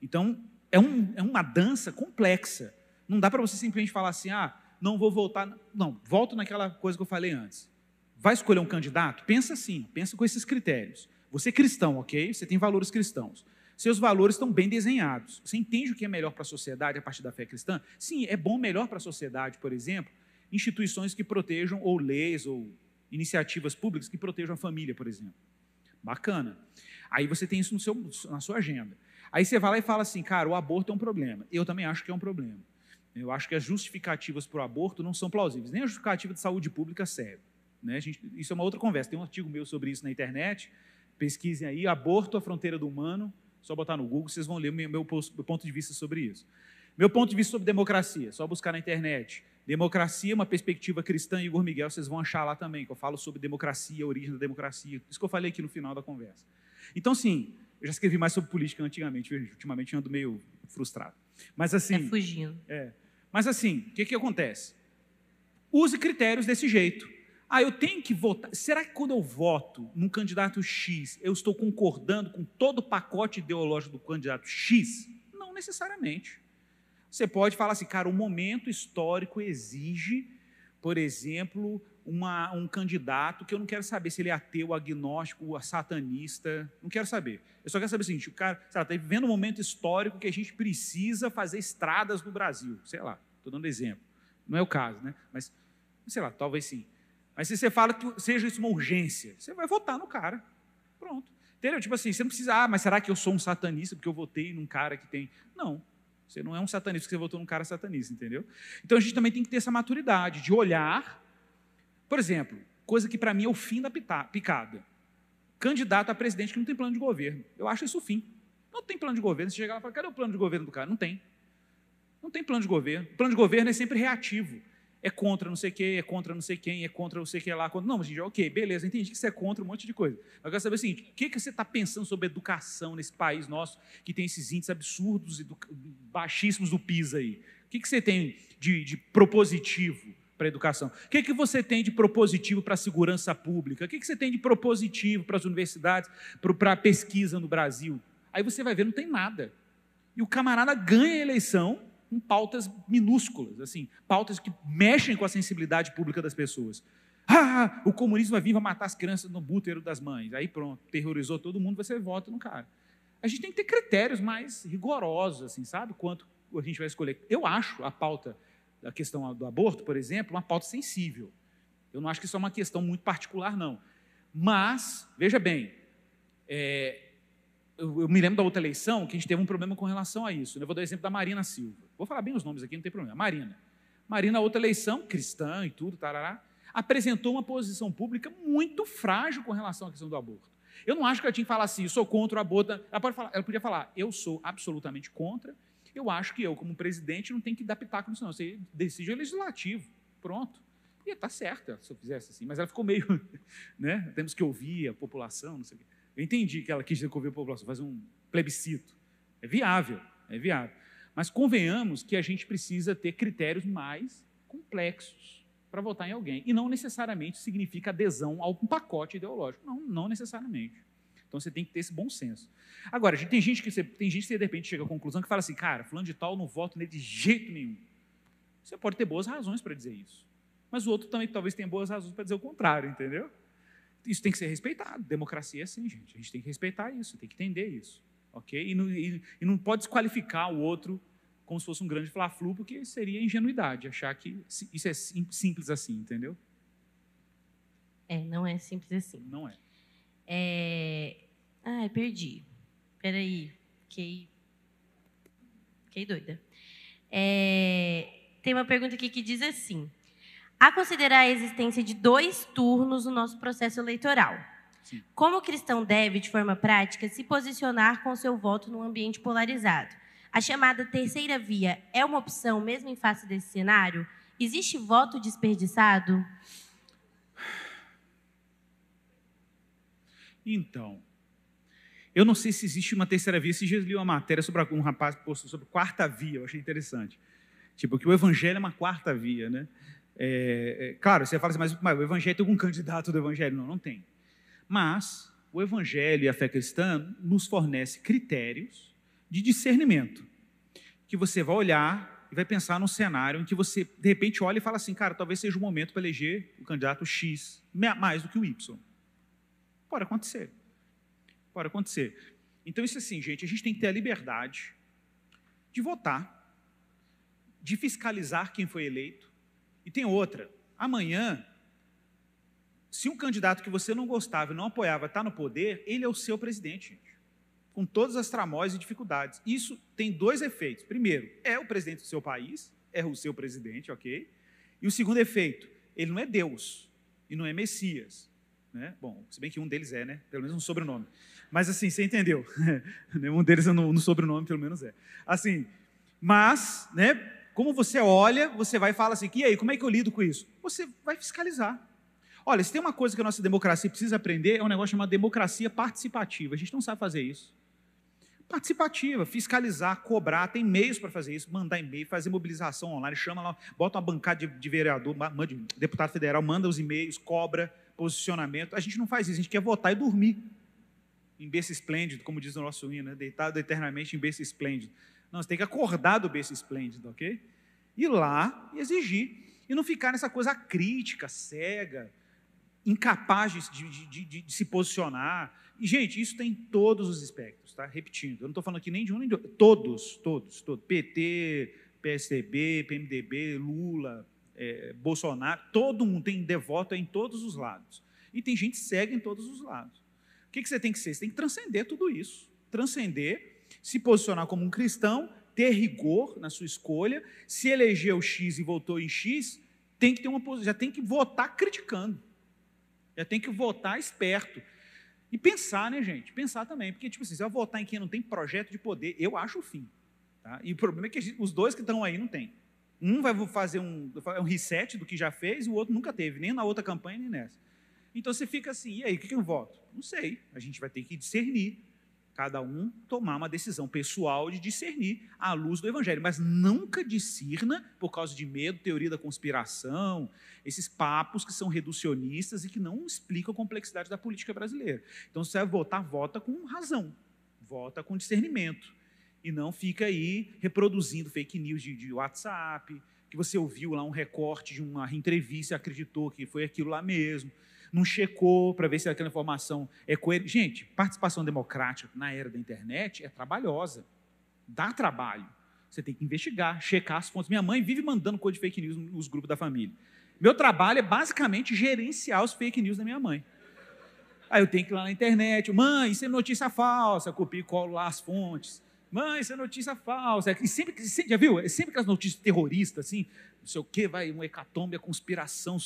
Speaker 1: Então, é, um, é uma dança complexa. Não dá para você simplesmente falar assim, ah, não vou voltar. Não, volto naquela coisa que eu falei antes. Vai escolher um candidato? Pensa assim, pensa com esses critérios. Você é cristão, ok? Você tem valores cristãos. Seus valores estão bem desenhados. Você entende o que é melhor para a sociedade a partir da fé cristã? Sim, é bom melhor para a sociedade, por exemplo, instituições que protejam, ou leis, ou iniciativas públicas que protejam a família, por exemplo. Bacana. Aí você tem isso no seu, na sua agenda. Aí você vai lá e fala assim, cara, o aborto é um problema. Eu também acho que é um problema. Eu acho que as justificativas para o aborto não são plausíveis, nem a justificativa de saúde pública serve. Né? Gente, isso é uma outra conversa. Tem um artigo meu sobre isso na internet. Pesquisem aí, aborto à fronteira do humano. Só botar no Google, vocês vão ler meu, meu, meu ponto de vista sobre isso. Meu ponto de vista sobre democracia, só buscar na internet. Democracia, uma perspectiva cristã, Igor Miguel, vocês vão achar lá também, que eu falo sobre democracia, a origem da democracia. Isso que eu falei aqui no final da conversa. Então, sim, eu já escrevi mais sobre política antigamente, ultimamente ando meio frustrado. Mas assim. É
Speaker 2: fugindo.
Speaker 1: É. Mas assim, o que, que acontece? Use critérios desse jeito. Ah, eu tenho que votar. Será que quando eu voto num candidato X, eu estou concordando com todo o pacote ideológico do candidato X? Não necessariamente. Você pode falar assim, cara, o momento histórico exige, por exemplo, uma, um candidato que eu não quero saber se ele é ateu, agnóstico, satanista, não quero saber. Eu só quero saber o seguinte: o cara está vivendo um momento histórico que a gente precisa fazer estradas no Brasil, sei lá, estou dando exemplo. Não é o caso, né? Mas, sei lá, talvez sim. Mas se você fala que seja isso uma urgência, você vai votar no cara. Pronto. Entendeu? Tipo assim, você não precisa, ah, mas será que eu sou um satanista porque eu votei num cara que tem. Não. Você não é um satanista porque você votou num cara satanista, entendeu? Então a gente também tem que ter essa maturidade de olhar. Por exemplo, coisa que para mim é o fim da picada candidato a presidente que não tem plano de governo. Eu acho isso o fim. Não tem plano de governo. Você chega lá e fala, cadê o plano de governo do cara? Não tem. Não tem plano de governo. O plano de governo é sempre reativo. É contra não sei quem, é contra não sei quem, é contra não sei que lá. Contra... Não, mas gente, ok, beleza, entendi que você é contra um monte de coisa. Eu quero saber o seguinte: o que, que você está pensando sobre educação nesse país nosso, que tem esses índices absurdos e baixíssimos do PISA aí? O que, que você tem de, de propositivo? para a educação? O que, que você tem de propositivo para a segurança pública? O que, que você tem de propositivo para as universidades, para a pesquisa no Brasil? Aí você vai ver, não tem nada. E o camarada ganha a eleição com pautas minúsculas, assim, pautas que mexem com a sensibilidade pública das pessoas. Ah, o comunismo vai vir vai matar as crianças no bútero das mães. Aí pronto, terrorizou todo mundo, você vota no cara. A gente tem que ter critérios mais rigorosos, assim, sabe? Quanto a gente vai escolher. Eu acho a pauta a questão do aborto, por exemplo, uma pauta sensível. Eu não acho que isso é uma questão muito particular, não. Mas, veja bem, é, eu, eu, me lembro da outra eleição que a gente teve um problema com relação a isso. Eu vou dar o exemplo da Marina Silva. Vou falar bem os nomes aqui, não tem problema. Marina. Marina, outra eleição, cristã e tudo, tarará, apresentou uma posição pública muito frágil com relação à questão do aborto. Eu não acho que ela tinha que falar assim, eu sou contra o aborto. Ela, pode falar, ela podia falar, eu sou absolutamente contra eu acho que eu, como presidente, não tenho que dar pitaco nisso, não. Você decide o legislativo. Pronto. E está certa se eu fizesse assim. Mas ela ficou meio. Né? Temos que ouvir a população, não sei o quê. Eu entendi que ela quis ouvir a população, fazer um plebiscito. É viável, é viável. Mas convenhamos que a gente precisa ter critérios mais complexos para votar em alguém. E não necessariamente significa adesão a um pacote ideológico. Não, não necessariamente. Então você tem que ter esse bom senso. Agora, tem gente que tem gente que de repente chega à conclusão que fala assim, cara, fulano de tal, não voto nele de jeito nenhum. Você pode ter boas razões para dizer isso. Mas o outro também talvez tenha boas razões para dizer o contrário, entendeu? Isso tem que ser respeitado. Democracia é assim, gente. A gente tem que respeitar isso, tem que entender isso. Ok? E não, e, e não pode desqualificar o outro como se fosse um grande fla-flu, porque seria ingenuidade achar que isso é simples assim, entendeu?
Speaker 2: É, não é simples assim.
Speaker 1: Não é.
Speaker 2: é... Ai, perdi. Peraí. Fiquei. Fiquei doida. É... Tem uma pergunta aqui que diz assim: a considerar a existência de dois turnos no nosso processo eleitoral. Sim. Como o cristão deve, de forma prática, se posicionar com seu voto num ambiente polarizado? A chamada terceira via é uma opção, mesmo em face desse cenário? Existe voto desperdiçado?
Speaker 1: Então, eu não sei se existe uma terceira via. Se dias li uma matéria sobre um rapaz que postou sobre quarta via, eu achei interessante. Tipo, que o evangelho é uma quarta via, né? É, é, claro, você fala assim, mas, mas o evangelho tem algum candidato do evangelho? Não, não tem. Mas o evangelho e a fé cristã nos fornece critérios de discernimento, que você vai olhar e vai pensar num cenário em que você, de repente, olha e fala assim, cara, talvez seja o momento para eleger o candidato X mais do que o Y. Pode acontecer. Pode acontecer. Então, isso assim, gente, a gente tem que ter a liberdade de votar, de fiscalizar quem foi eleito. E tem outra. Amanhã, se um candidato que você não gostava e não apoiava está no poder, ele é o seu presidente, gente. Com todas as tramóias e dificuldades. Isso tem dois efeitos. Primeiro, é o presidente do seu país, é o seu presidente, ok? E o segundo efeito, ele não é Deus e não é Messias. Né? Bom, se bem que um deles é, né? Pelo menos um sobrenome. Mas assim, você entendeu. um deles no, no sobrenome, pelo menos é. Assim, mas, né? Como você olha, você vai e fala assim, e aí, como é que eu lido com isso? Você vai fiscalizar. Olha, se tem uma coisa que a nossa democracia precisa aprender, é um negócio chamado democracia participativa. A gente não sabe fazer isso. Participativa, fiscalizar, cobrar, tem meios para fazer isso, mandar e-mail, fazer mobilização online, chama lá, bota uma bancada de, de vereador, de deputado federal, manda os e-mails, cobra, posicionamento. A gente não faz isso, a gente quer votar e dormir. Em berço esplêndido, como diz o nosso hino, né? deitado eternamente em berço esplêndido. Não, você tem que acordar do berço esplêndido, ok? Ir lá e exigir. E não ficar nessa coisa crítica, cega, incapaz de, de, de, de se posicionar. E, gente, isso tem todos os espectros, tá? Repetindo, eu não estou falando aqui nem de um nem de outro. Todos, todos, todos. PT, PSDB, PMDB, Lula, é, Bolsonaro, todo mundo tem devoto em todos os lados. E tem gente cega em todos os lados. O que, que você tem que ser? Você tem que transcender tudo isso. Transcender, se posicionar como um cristão, ter rigor na sua escolha. Se elegeu X e votou em X, tem que ter uma já tem que votar criticando. Já tem que votar esperto. E pensar, né, gente? Pensar também. Porque, tipo assim, se eu votar em quem não tem projeto de poder, eu acho o fim. Tá? E o problema é que os dois que estão aí não têm. Um vai fazer um, um reset do que já fez o outro nunca teve, nem na outra campanha, nem nessa. Então você fica assim, e aí, o que eu voto? Não sei. A gente vai ter que discernir. Cada um tomar uma decisão pessoal de discernir à luz do Evangelho. Mas nunca discerna por causa de medo, teoria da conspiração, esses papos que são reducionistas e que não explicam a complexidade da política brasileira. Então, se você vai votar, vota com razão, vota com discernimento e não fica aí reproduzindo fake news de, de WhatsApp, que você ouviu lá um recorte de uma entrevista e acreditou que foi aquilo lá mesmo, não checou para ver se aquela informação é coerente. Gente, participação democrática na era da internet é trabalhosa, dá trabalho. Você tem que investigar, checar as fontes. Minha mãe vive mandando coisa de fake news nos grupos da família. Meu trabalho é basicamente gerenciar os fake news da minha mãe. Aí eu tenho que ir lá na internet, mãe, isso é notícia falsa, copio e colo lá as fontes. Mãe, isso é notícia falsa. E sempre, já viu? É sempre aquelas notícias terroristas, assim, não sei o quê, vai, um hecatombe, a conspiração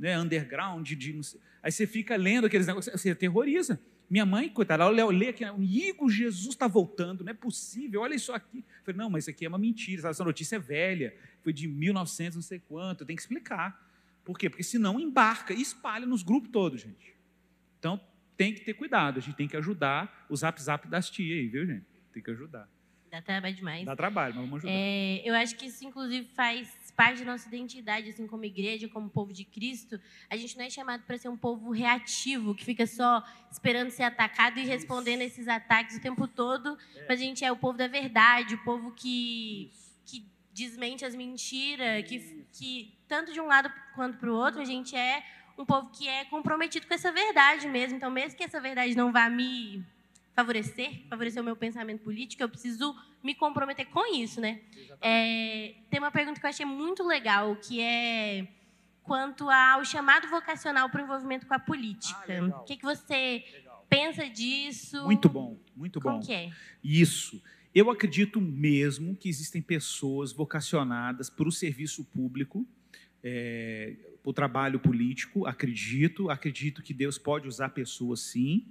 Speaker 1: né, underground. De, aí você fica lendo aqueles negócios, você terroriza. Minha mãe, coitada, ela lê aqui, amigo, Jesus está voltando, não é possível, olha isso aqui. Eu falei, não, mas isso aqui é uma mentira, essa notícia é velha, foi de 1900, não sei quanto, tenho que explicar. Por quê? Porque senão embarca e espalha nos grupos todos, gente. Então, tem que ter cuidado, a gente tem que ajudar o zap zap das tias aí, viu, gente? Tem que ajudar.
Speaker 2: Dá trabalho demais.
Speaker 1: Dá trabalho, mas vamos ajudar.
Speaker 2: É, eu acho que isso, inclusive, faz parte da nossa identidade, assim como igreja, como povo de Cristo, a gente não é chamado para ser um povo reativo, que fica só esperando ser atacado e respondendo esses ataques o tempo todo, é. mas a gente é o povo da verdade, o povo que, que desmente as mentiras, que, que tanto de um lado quanto para o outro, a gente é um povo que é comprometido com essa verdade mesmo. Então, mesmo que essa verdade não vá me favorecer, favorecer o meu pensamento político, eu preciso me comprometer com isso, né? É, tem uma pergunta que eu achei muito legal, que é quanto ao chamado vocacional para o envolvimento com a política. Ah, o que, que você legal. pensa disso?
Speaker 1: Muito bom, muito
Speaker 2: bom.
Speaker 1: Como
Speaker 2: que é?
Speaker 1: Isso. Eu acredito mesmo que existem pessoas vocacionadas para o serviço público, é, para o trabalho político. Acredito, acredito que Deus pode usar pessoas sim.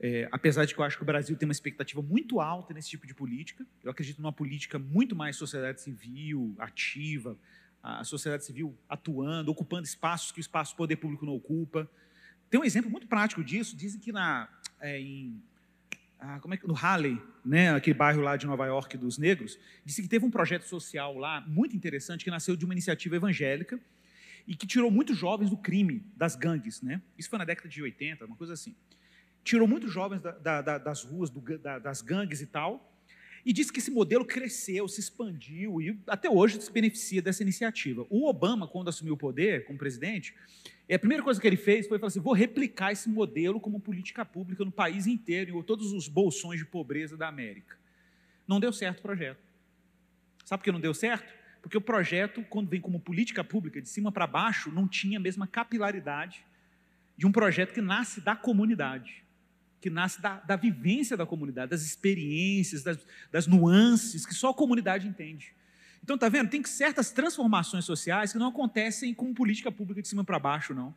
Speaker 1: É, apesar de que eu acho que o Brasil tem uma expectativa muito alta nesse tipo de política, eu acredito numa política muito mais sociedade civil, ativa, a sociedade civil atuando, ocupando espaços que o espaço poder público não ocupa. Tem um exemplo muito prático disso, dizem que na, é, em, ah, como é que, no Halley, né, aquele bairro lá de Nova York dos negros, disse que teve um projeto social lá muito interessante que nasceu de uma iniciativa evangélica e que tirou muitos jovens do crime, das gangues. Né? Isso foi na década de 80, uma coisa assim tirou muitos jovens da, da, das ruas, do, da, das gangues e tal, e disse que esse modelo cresceu, se expandiu e até hoje se beneficia dessa iniciativa. O Obama, quando assumiu o poder como presidente, a primeira coisa que ele fez foi falar assim: vou replicar esse modelo como política pública no país inteiro, em todos os bolsões de pobreza da América. Não deu certo o projeto. Sabe por que não deu certo? Porque o projeto, quando vem como política pública, de cima para baixo, não tinha a mesma capilaridade de um projeto que nasce da comunidade que nasce da, da vivência da comunidade, das experiências, das, das nuances que só a comunidade entende. Então, tá vendo? Tem certas transformações sociais que não acontecem com política pública de cima para baixo, não.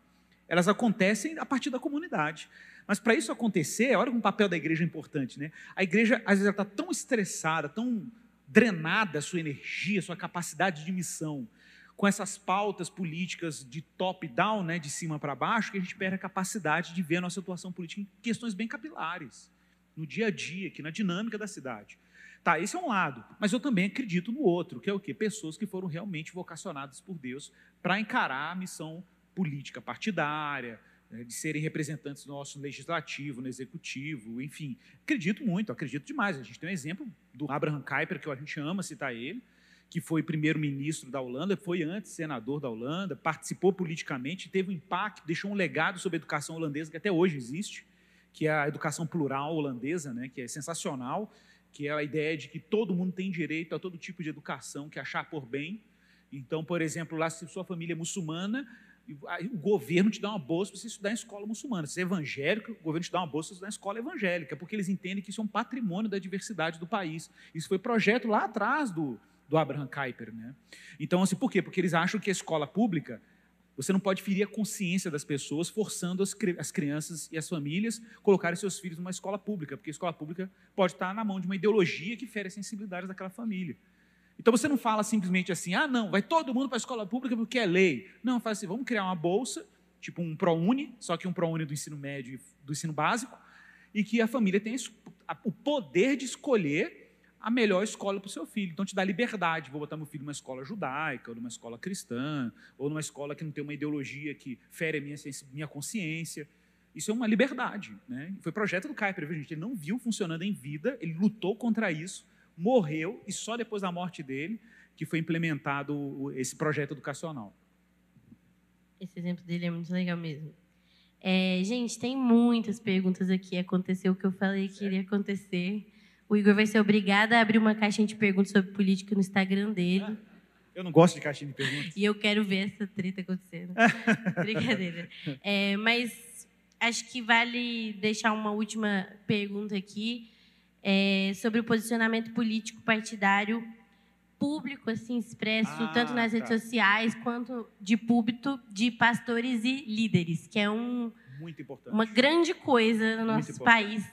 Speaker 1: Elas acontecem a partir da comunidade. Mas para isso acontecer, olha como o papel da igreja é importante, né? A igreja, às vezes, está tão estressada, tão drenada a sua energia, a sua capacidade de missão, com essas pautas políticas de top-down, né, de cima para baixo, que a gente perde a capacidade de ver a nossa atuação política em questões bem capilares, no dia a dia, aqui na dinâmica da cidade. Tá, esse é um lado, mas eu também acredito no outro, que é o quê? Pessoas que foram realmente vocacionadas por Deus para encarar a missão política partidária, né, de serem representantes no nosso legislativo, no executivo, enfim. Acredito muito, acredito demais. A gente tem um exemplo do Abraham Kuyper, que a gente ama citar ele, que foi primeiro-ministro da Holanda, foi antes senador da Holanda, participou politicamente, teve um impacto, deixou um legado sobre a educação holandesa que até hoje existe, que é a educação plural holandesa, né, que é sensacional, que é a ideia de que todo mundo tem direito a todo tipo de educação que achar por bem. Então, por exemplo, lá se sua família é muçulmana, o governo te dá uma bolsa para você estudar em escola muçulmana. Se é evangélico, o governo te dá uma bolsa para estudar em escola evangélica, porque eles entendem que isso é um patrimônio da diversidade do país. Isso foi projeto lá atrás do, do Abraham Kuyper. Né? Então, assim, por quê? Porque eles acham que a escola pública, você não pode ferir a consciência das pessoas forçando as, as crianças e as famílias colocarem seus filhos numa escola pública, porque a escola pública pode estar na mão de uma ideologia que fere a sensibilidade daquela família. Então você não fala simplesmente assim, ah, não, vai todo mundo para a escola pública porque é lei. Não, faz assim, vamos criar uma bolsa, tipo um ProUni, só que um ProUni do ensino médio e do ensino básico, e que a família tenha o poder de escolher a melhor escola para o seu filho. Então, te dá liberdade. Vou botar meu filho numa escola judaica, ou numa escola cristã, ou numa escola que não tem uma ideologia que fere a minha, minha consciência. Isso é uma liberdade. Né? Foi projeto do Kuyper, gente. Ele não viu funcionando em vida, ele lutou contra isso, morreu, e só depois da morte dele que foi implementado esse projeto educacional.
Speaker 2: Esse exemplo dele é muito legal mesmo. É, gente, tem muitas perguntas aqui. Aconteceu o que eu falei que iria acontecer. O Igor vai ser obrigado a abrir uma caixinha de perguntas sobre política no Instagram dele.
Speaker 1: Eu não gosto de caixinha de perguntas.
Speaker 2: E eu quero ver essa treta acontecendo. Brincadeira. É, mas acho que vale deixar uma última pergunta aqui é, sobre o posicionamento político partidário público, assim, expresso, ah, tanto nas tá. redes sociais quanto de púlpito de pastores e líderes, que é um, uma grande coisa no nosso país.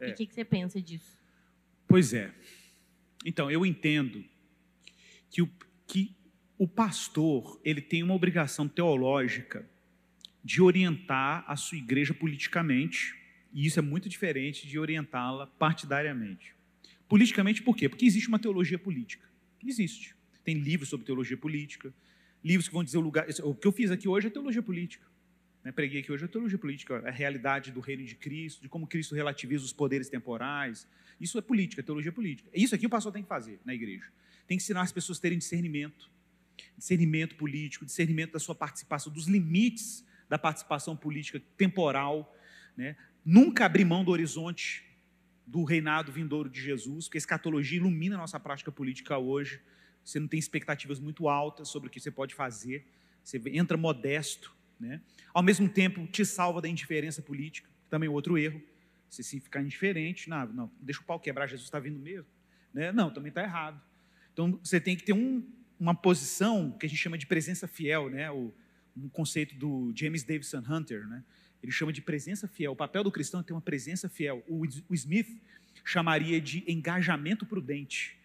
Speaker 2: É. E o que, que você pensa disso?
Speaker 1: Pois é. Então, eu entendo que o, que o pastor ele tem uma obrigação teológica de orientar a sua igreja politicamente, e isso é muito diferente de orientá-la partidariamente. Politicamente por quê? Porque existe uma teologia política. Existe. tem livros sobre teologia política, livros que vão dizer o lugar. O que eu fiz aqui hoje é teologia política. Né? Preguei aqui hoje é teologia política, a realidade do reino de Cristo, de como Cristo relativiza os poderes temporais. Isso é política, é teologia política. Isso aqui o pastor tem que fazer na igreja. Tem que ensinar as pessoas a terem discernimento, discernimento político, discernimento da sua participação, dos limites da participação política temporal, né? Nunca abrir mão do horizonte do reinado vindouro de Jesus, porque a escatologia ilumina a nossa prática política hoje. Você não tem expectativas muito altas sobre o que você pode fazer, você entra modesto, né? Ao mesmo tempo, te salva da indiferença política, também é outro erro. Você se ficar indiferente, não, não, deixa o pau quebrar, Jesus está vindo mesmo. Né? Não, também está errado. Então, você tem que ter um, uma posição que a gente chama de presença fiel, né? o, um conceito do James Davison Hunter, né? ele chama de presença fiel. O papel do cristão é ter uma presença fiel. O, o Smith chamaria de engajamento prudente.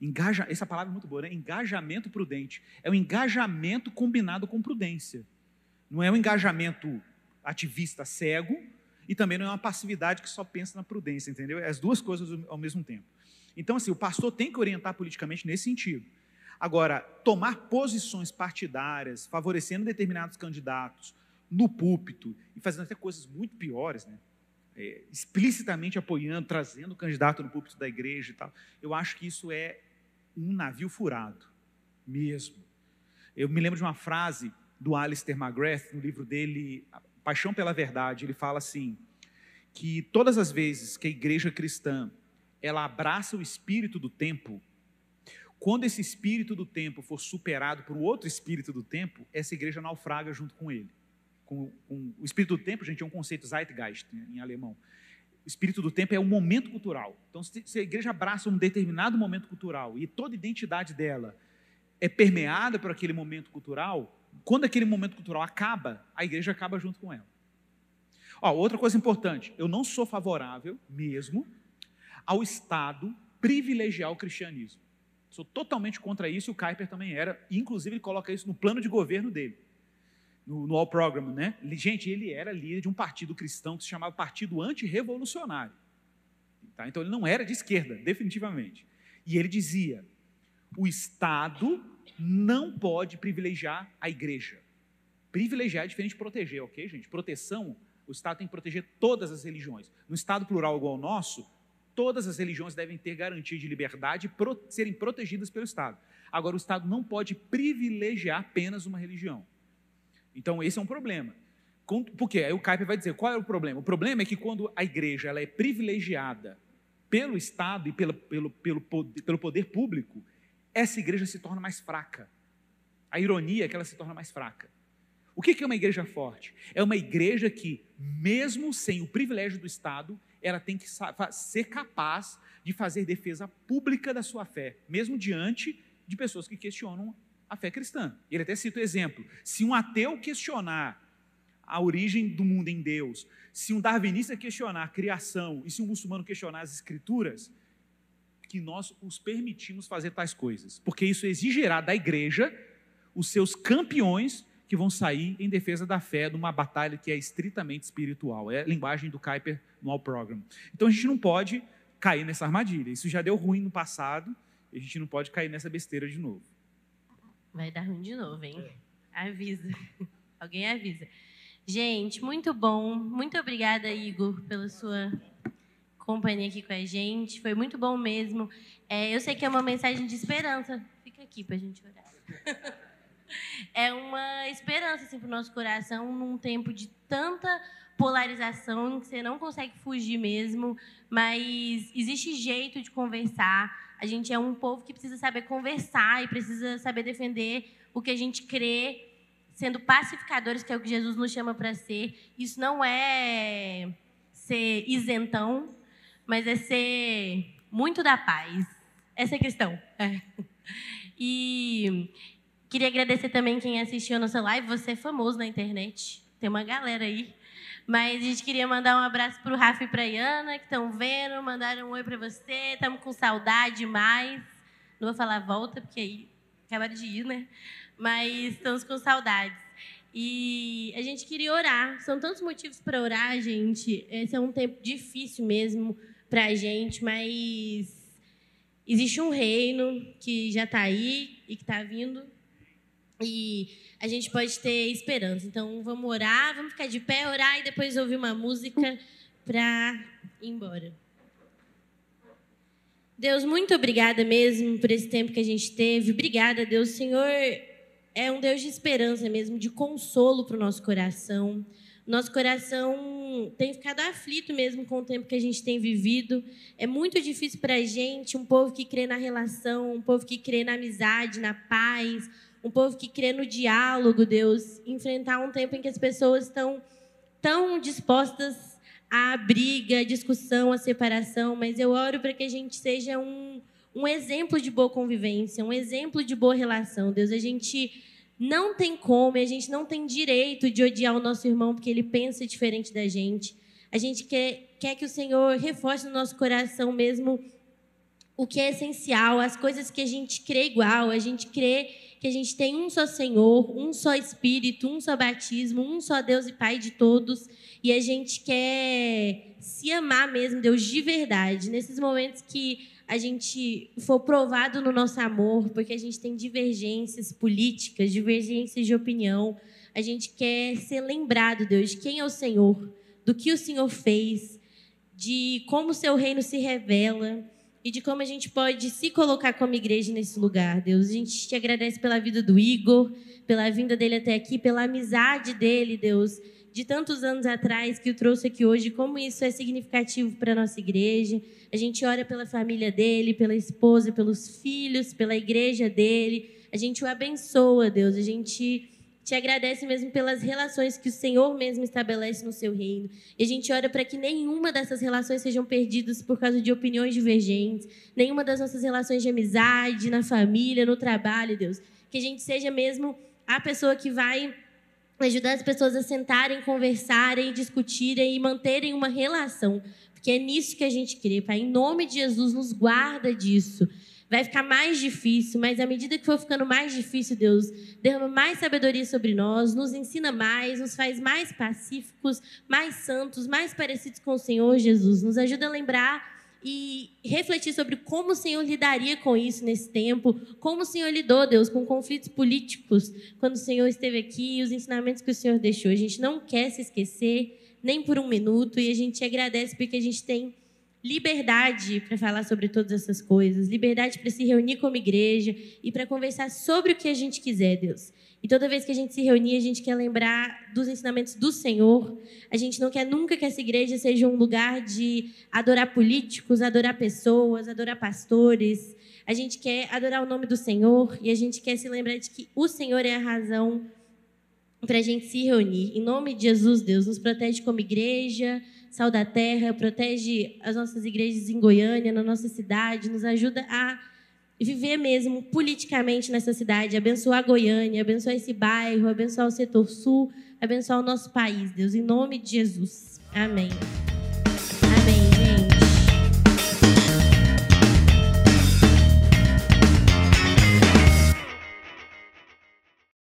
Speaker 1: Engaja, essa palavra é muito boa, né? Engajamento prudente. É o engajamento combinado com prudência. Não é um engajamento ativista cego e também não é uma passividade que só pensa na prudência, entendeu? É as duas coisas ao mesmo tempo. Então, assim, o pastor tem que orientar politicamente nesse sentido. Agora, tomar posições partidárias, favorecendo determinados candidatos no púlpito e fazendo até coisas muito piores, né? É, explicitamente apoiando, trazendo o candidato no púlpito da igreja e tal, eu acho que isso é um navio furado, mesmo. Eu me lembro de uma frase do Alistair McGrath, no livro dele, Paixão pela Verdade, ele fala assim, que todas as vezes que a igreja cristã ela abraça o espírito do tempo, quando esse espírito do tempo for superado por outro espírito do tempo, essa igreja naufraga junto com ele. Com, com, o espírito do tempo, gente, é um conceito Zeitgeist em alemão. O espírito do tempo é um momento cultural. Então, se, se a igreja abraça um determinado momento cultural e toda a identidade dela é permeada por aquele momento cultural, quando aquele momento cultural acaba, a igreja acaba junto com ela. Ó, outra coisa importante, eu não sou favorável mesmo ao Estado privilegiar o cristianismo. Sou totalmente contra isso e o Kuyper também era. Inclusive, ele coloca isso no plano de governo dele, no, no All Program. Né? Gente, ele era líder de um partido cristão que se chamava Partido Antirrevolucionário. Tá? Então, ele não era de esquerda, definitivamente. E ele dizia: o Estado não pode privilegiar a igreja. Privilegiar é diferente de proteger, ok, gente? Proteção, o Estado tem que proteger todas as religiões. No Estado plural igual ao nosso, todas as religiões devem ter garantia de liberdade e pro, serem protegidas pelo Estado. Agora, o Estado não pode privilegiar apenas uma religião. Então, esse é um problema. Por quê? Aí o Kuyper vai dizer, qual é o problema? O problema é que quando a igreja ela é privilegiada pelo Estado e pelo, pelo, pelo, pelo poder público, essa igreja se torna mais fraca. A ironia é que ela se torna mais fraca. O que é uma igreja forte? É uma igreja que, mesmo sem o privilégio do Estado, ela tem que ser capaz de fazer defesa pública da sua fé, mesmo diante de pessoas que questionam a fé cristã. Ele até cita o exemplo: se um ateu questionar a origem do mundo em Deus, se um darwinista questionar a criação e se um muçulmano questionar as escrituras, que nós os permitimos fazer tais coisas, porque isso exigirá da igreja os seus campeões que vão sair em defesa da fé numa batalha que é estritamente espiritual. É a linguagem do Kuiper no All Program. Então a gente não pode cair nessa armadilha. Isso já deu ruim no passado, e a gente não pode cair nessa besteira de novo.
Speaker 2: Vai dar ruim de novo, hein? É. Avisa. Alguém avisa. Gente, muito bom. Muito obrigada, Igor, pela sua companhia aqui com a gente. Foi muito bom mesmo. É, eu sei que é uma mensagem de esperança. Fica aqui para a gente orar. é uma esperança assim, para o nosso coração num tempo de tanta polarização que você não consegue fugir mesmo, mas existe jeito de conversar. A gente é um povo que precisa saber conversar e precisa saber defender o que a gente crê, sendo pacificadores, que é o que Jesus nos chama para ser. Isso não é ser isentão, mas é ser muito da paz. Essa é a questão. É. E queria agradecer também quem assistiu a nossa live. Você é famoso na internet. Tem uma galera aí. Mas a gente queria mandar um abraço para o Rafa e para a Iana, que estão vendo, mandaram um oi para você. Estamos com saudade demais. Não vou falar volta, porque aí acabaram de ir, né? Mas estamos com saudades. E a gente queria orar. São tantos motivos para orar, gente. Esse é um tempo difícil mesmo para a gente, mas existe um reino que já está aí e que está vindo e a gente pode ter esperança. Então, vamos orar, vamos ficar de pé, orar e depois ouvir uma música para ir embora. Deus, muito obrigada mesmo por esse tempo que a gente teve. Obrigada, Deus. O Senhor é um Deus de esperança mesmo, de consolo para o nosso coração. Nosso coração tem ficado aflito mesmo com o tempo que a gente tem vivido. É muito difícil para a gente, um povo que crê na relação, um povo que crê na amizade, na paz, um povo que crê no diálogo, Deus, enfrentar um tempo em que as pessoas estão tão dispostas à briga, à discussão, à separação, mas eu oro para que a gente seja um, um exemplo de boa convivência, um exemplo de boa relação, Deus. A gente não tem como, a gente não tem direito de odiar o nosso irmão porque ele pensa diferente da gente. A gente quer, quer que o Senhor reforce no nosso coração mesmo o que é essencial, as coisas que a gente crê igual, a gente crê que a gente tem um só Senhor, um só Espírito, um só batismo, um só Deus e Pai de todos, e a gente quer se amar mesmo, Deus, de verdade. Nesses momentos que a gente for provado no nosso amor, porque a gente tem divergências políticas, divergências de opinião. A gente quer ser lembrado, Deus, de quem é o Senhor, do que o Senhor fez, de como o seu reino se revela e de como a gente pode se colocar como igreja nesse lugar, Deus. A gente te agradece pela vida do Igor, pela vinda dele até aqui, pela amizade dele, Deus de tantos anos atrás que o trouxe aqui hoje, como isso é significativo para a nossa igreja. A gente ora pela família dele, pela esposa, pelos filhos, pela igreja dele. A gente o abençoa, Deus. A gente te agradece mesmo pelas relações que o Senhor mesmo estabelece no seu reino. E a gente ora para que nenhuma dessas relações sejam perdidas por causa de opiniões divergentes, nenhuma das nossas relações de amizade, na família, no trabalho, Deus. Que a gente seja mesmo a pessoa que vai ajudar as pessoas a sentarem, conversarem, discutirem e manterem uma relação. Porque é nisso que a gente crê, Pai. Em nome de Jesus, nos guarda disso. Vai ficar mais difícil, mas à medida que for ficando mais difícil, Deus, derrama mais sabedoria sobre nós, nos ensina mais, nos faz mais pacíficos, mais santos, mais parecidos com o Senhor Jesus. Nos ajuda a lembrar e refletir sobre como o Senhor lidaria com isso nesse tempo, como o Senhor lidou, Deus, com conflitos políticos quando o Senhor esteve aqui e os ensinamentos que o Senhor deixou. A gente não quer se esquecer nem por um minuto e a gente te agradece porque a gente tem liberdade para falar sobre todas essas coisas, liberdade para se reunir como igreja e para conversar sobre o que a gente quiser, Deus. E toda vez que a gente se reunir, a gente quer lembrar dos ensinamentos do Senhor. A gente não quer nunca que essa igreja seja um lugar de adorar políticos, adorar pessoas, adorar pastores. A gente quer adorar o nome do Senhor e a gente quer se lembrar de que o Senhor é a razão para a gente se reunir. Em nome de Jesus, Deus, nos protege como igreja, sal da terra, protege as nossas igrejas em Goiânia, na nossa cidade, nos ajuda a viver mesmo politicamente nessa cidade, abençoar Goiânia, abençoar esse bairro, abençoar o setor sul, abençoar o nosso país, Deus, em nome de Jesus. Amém.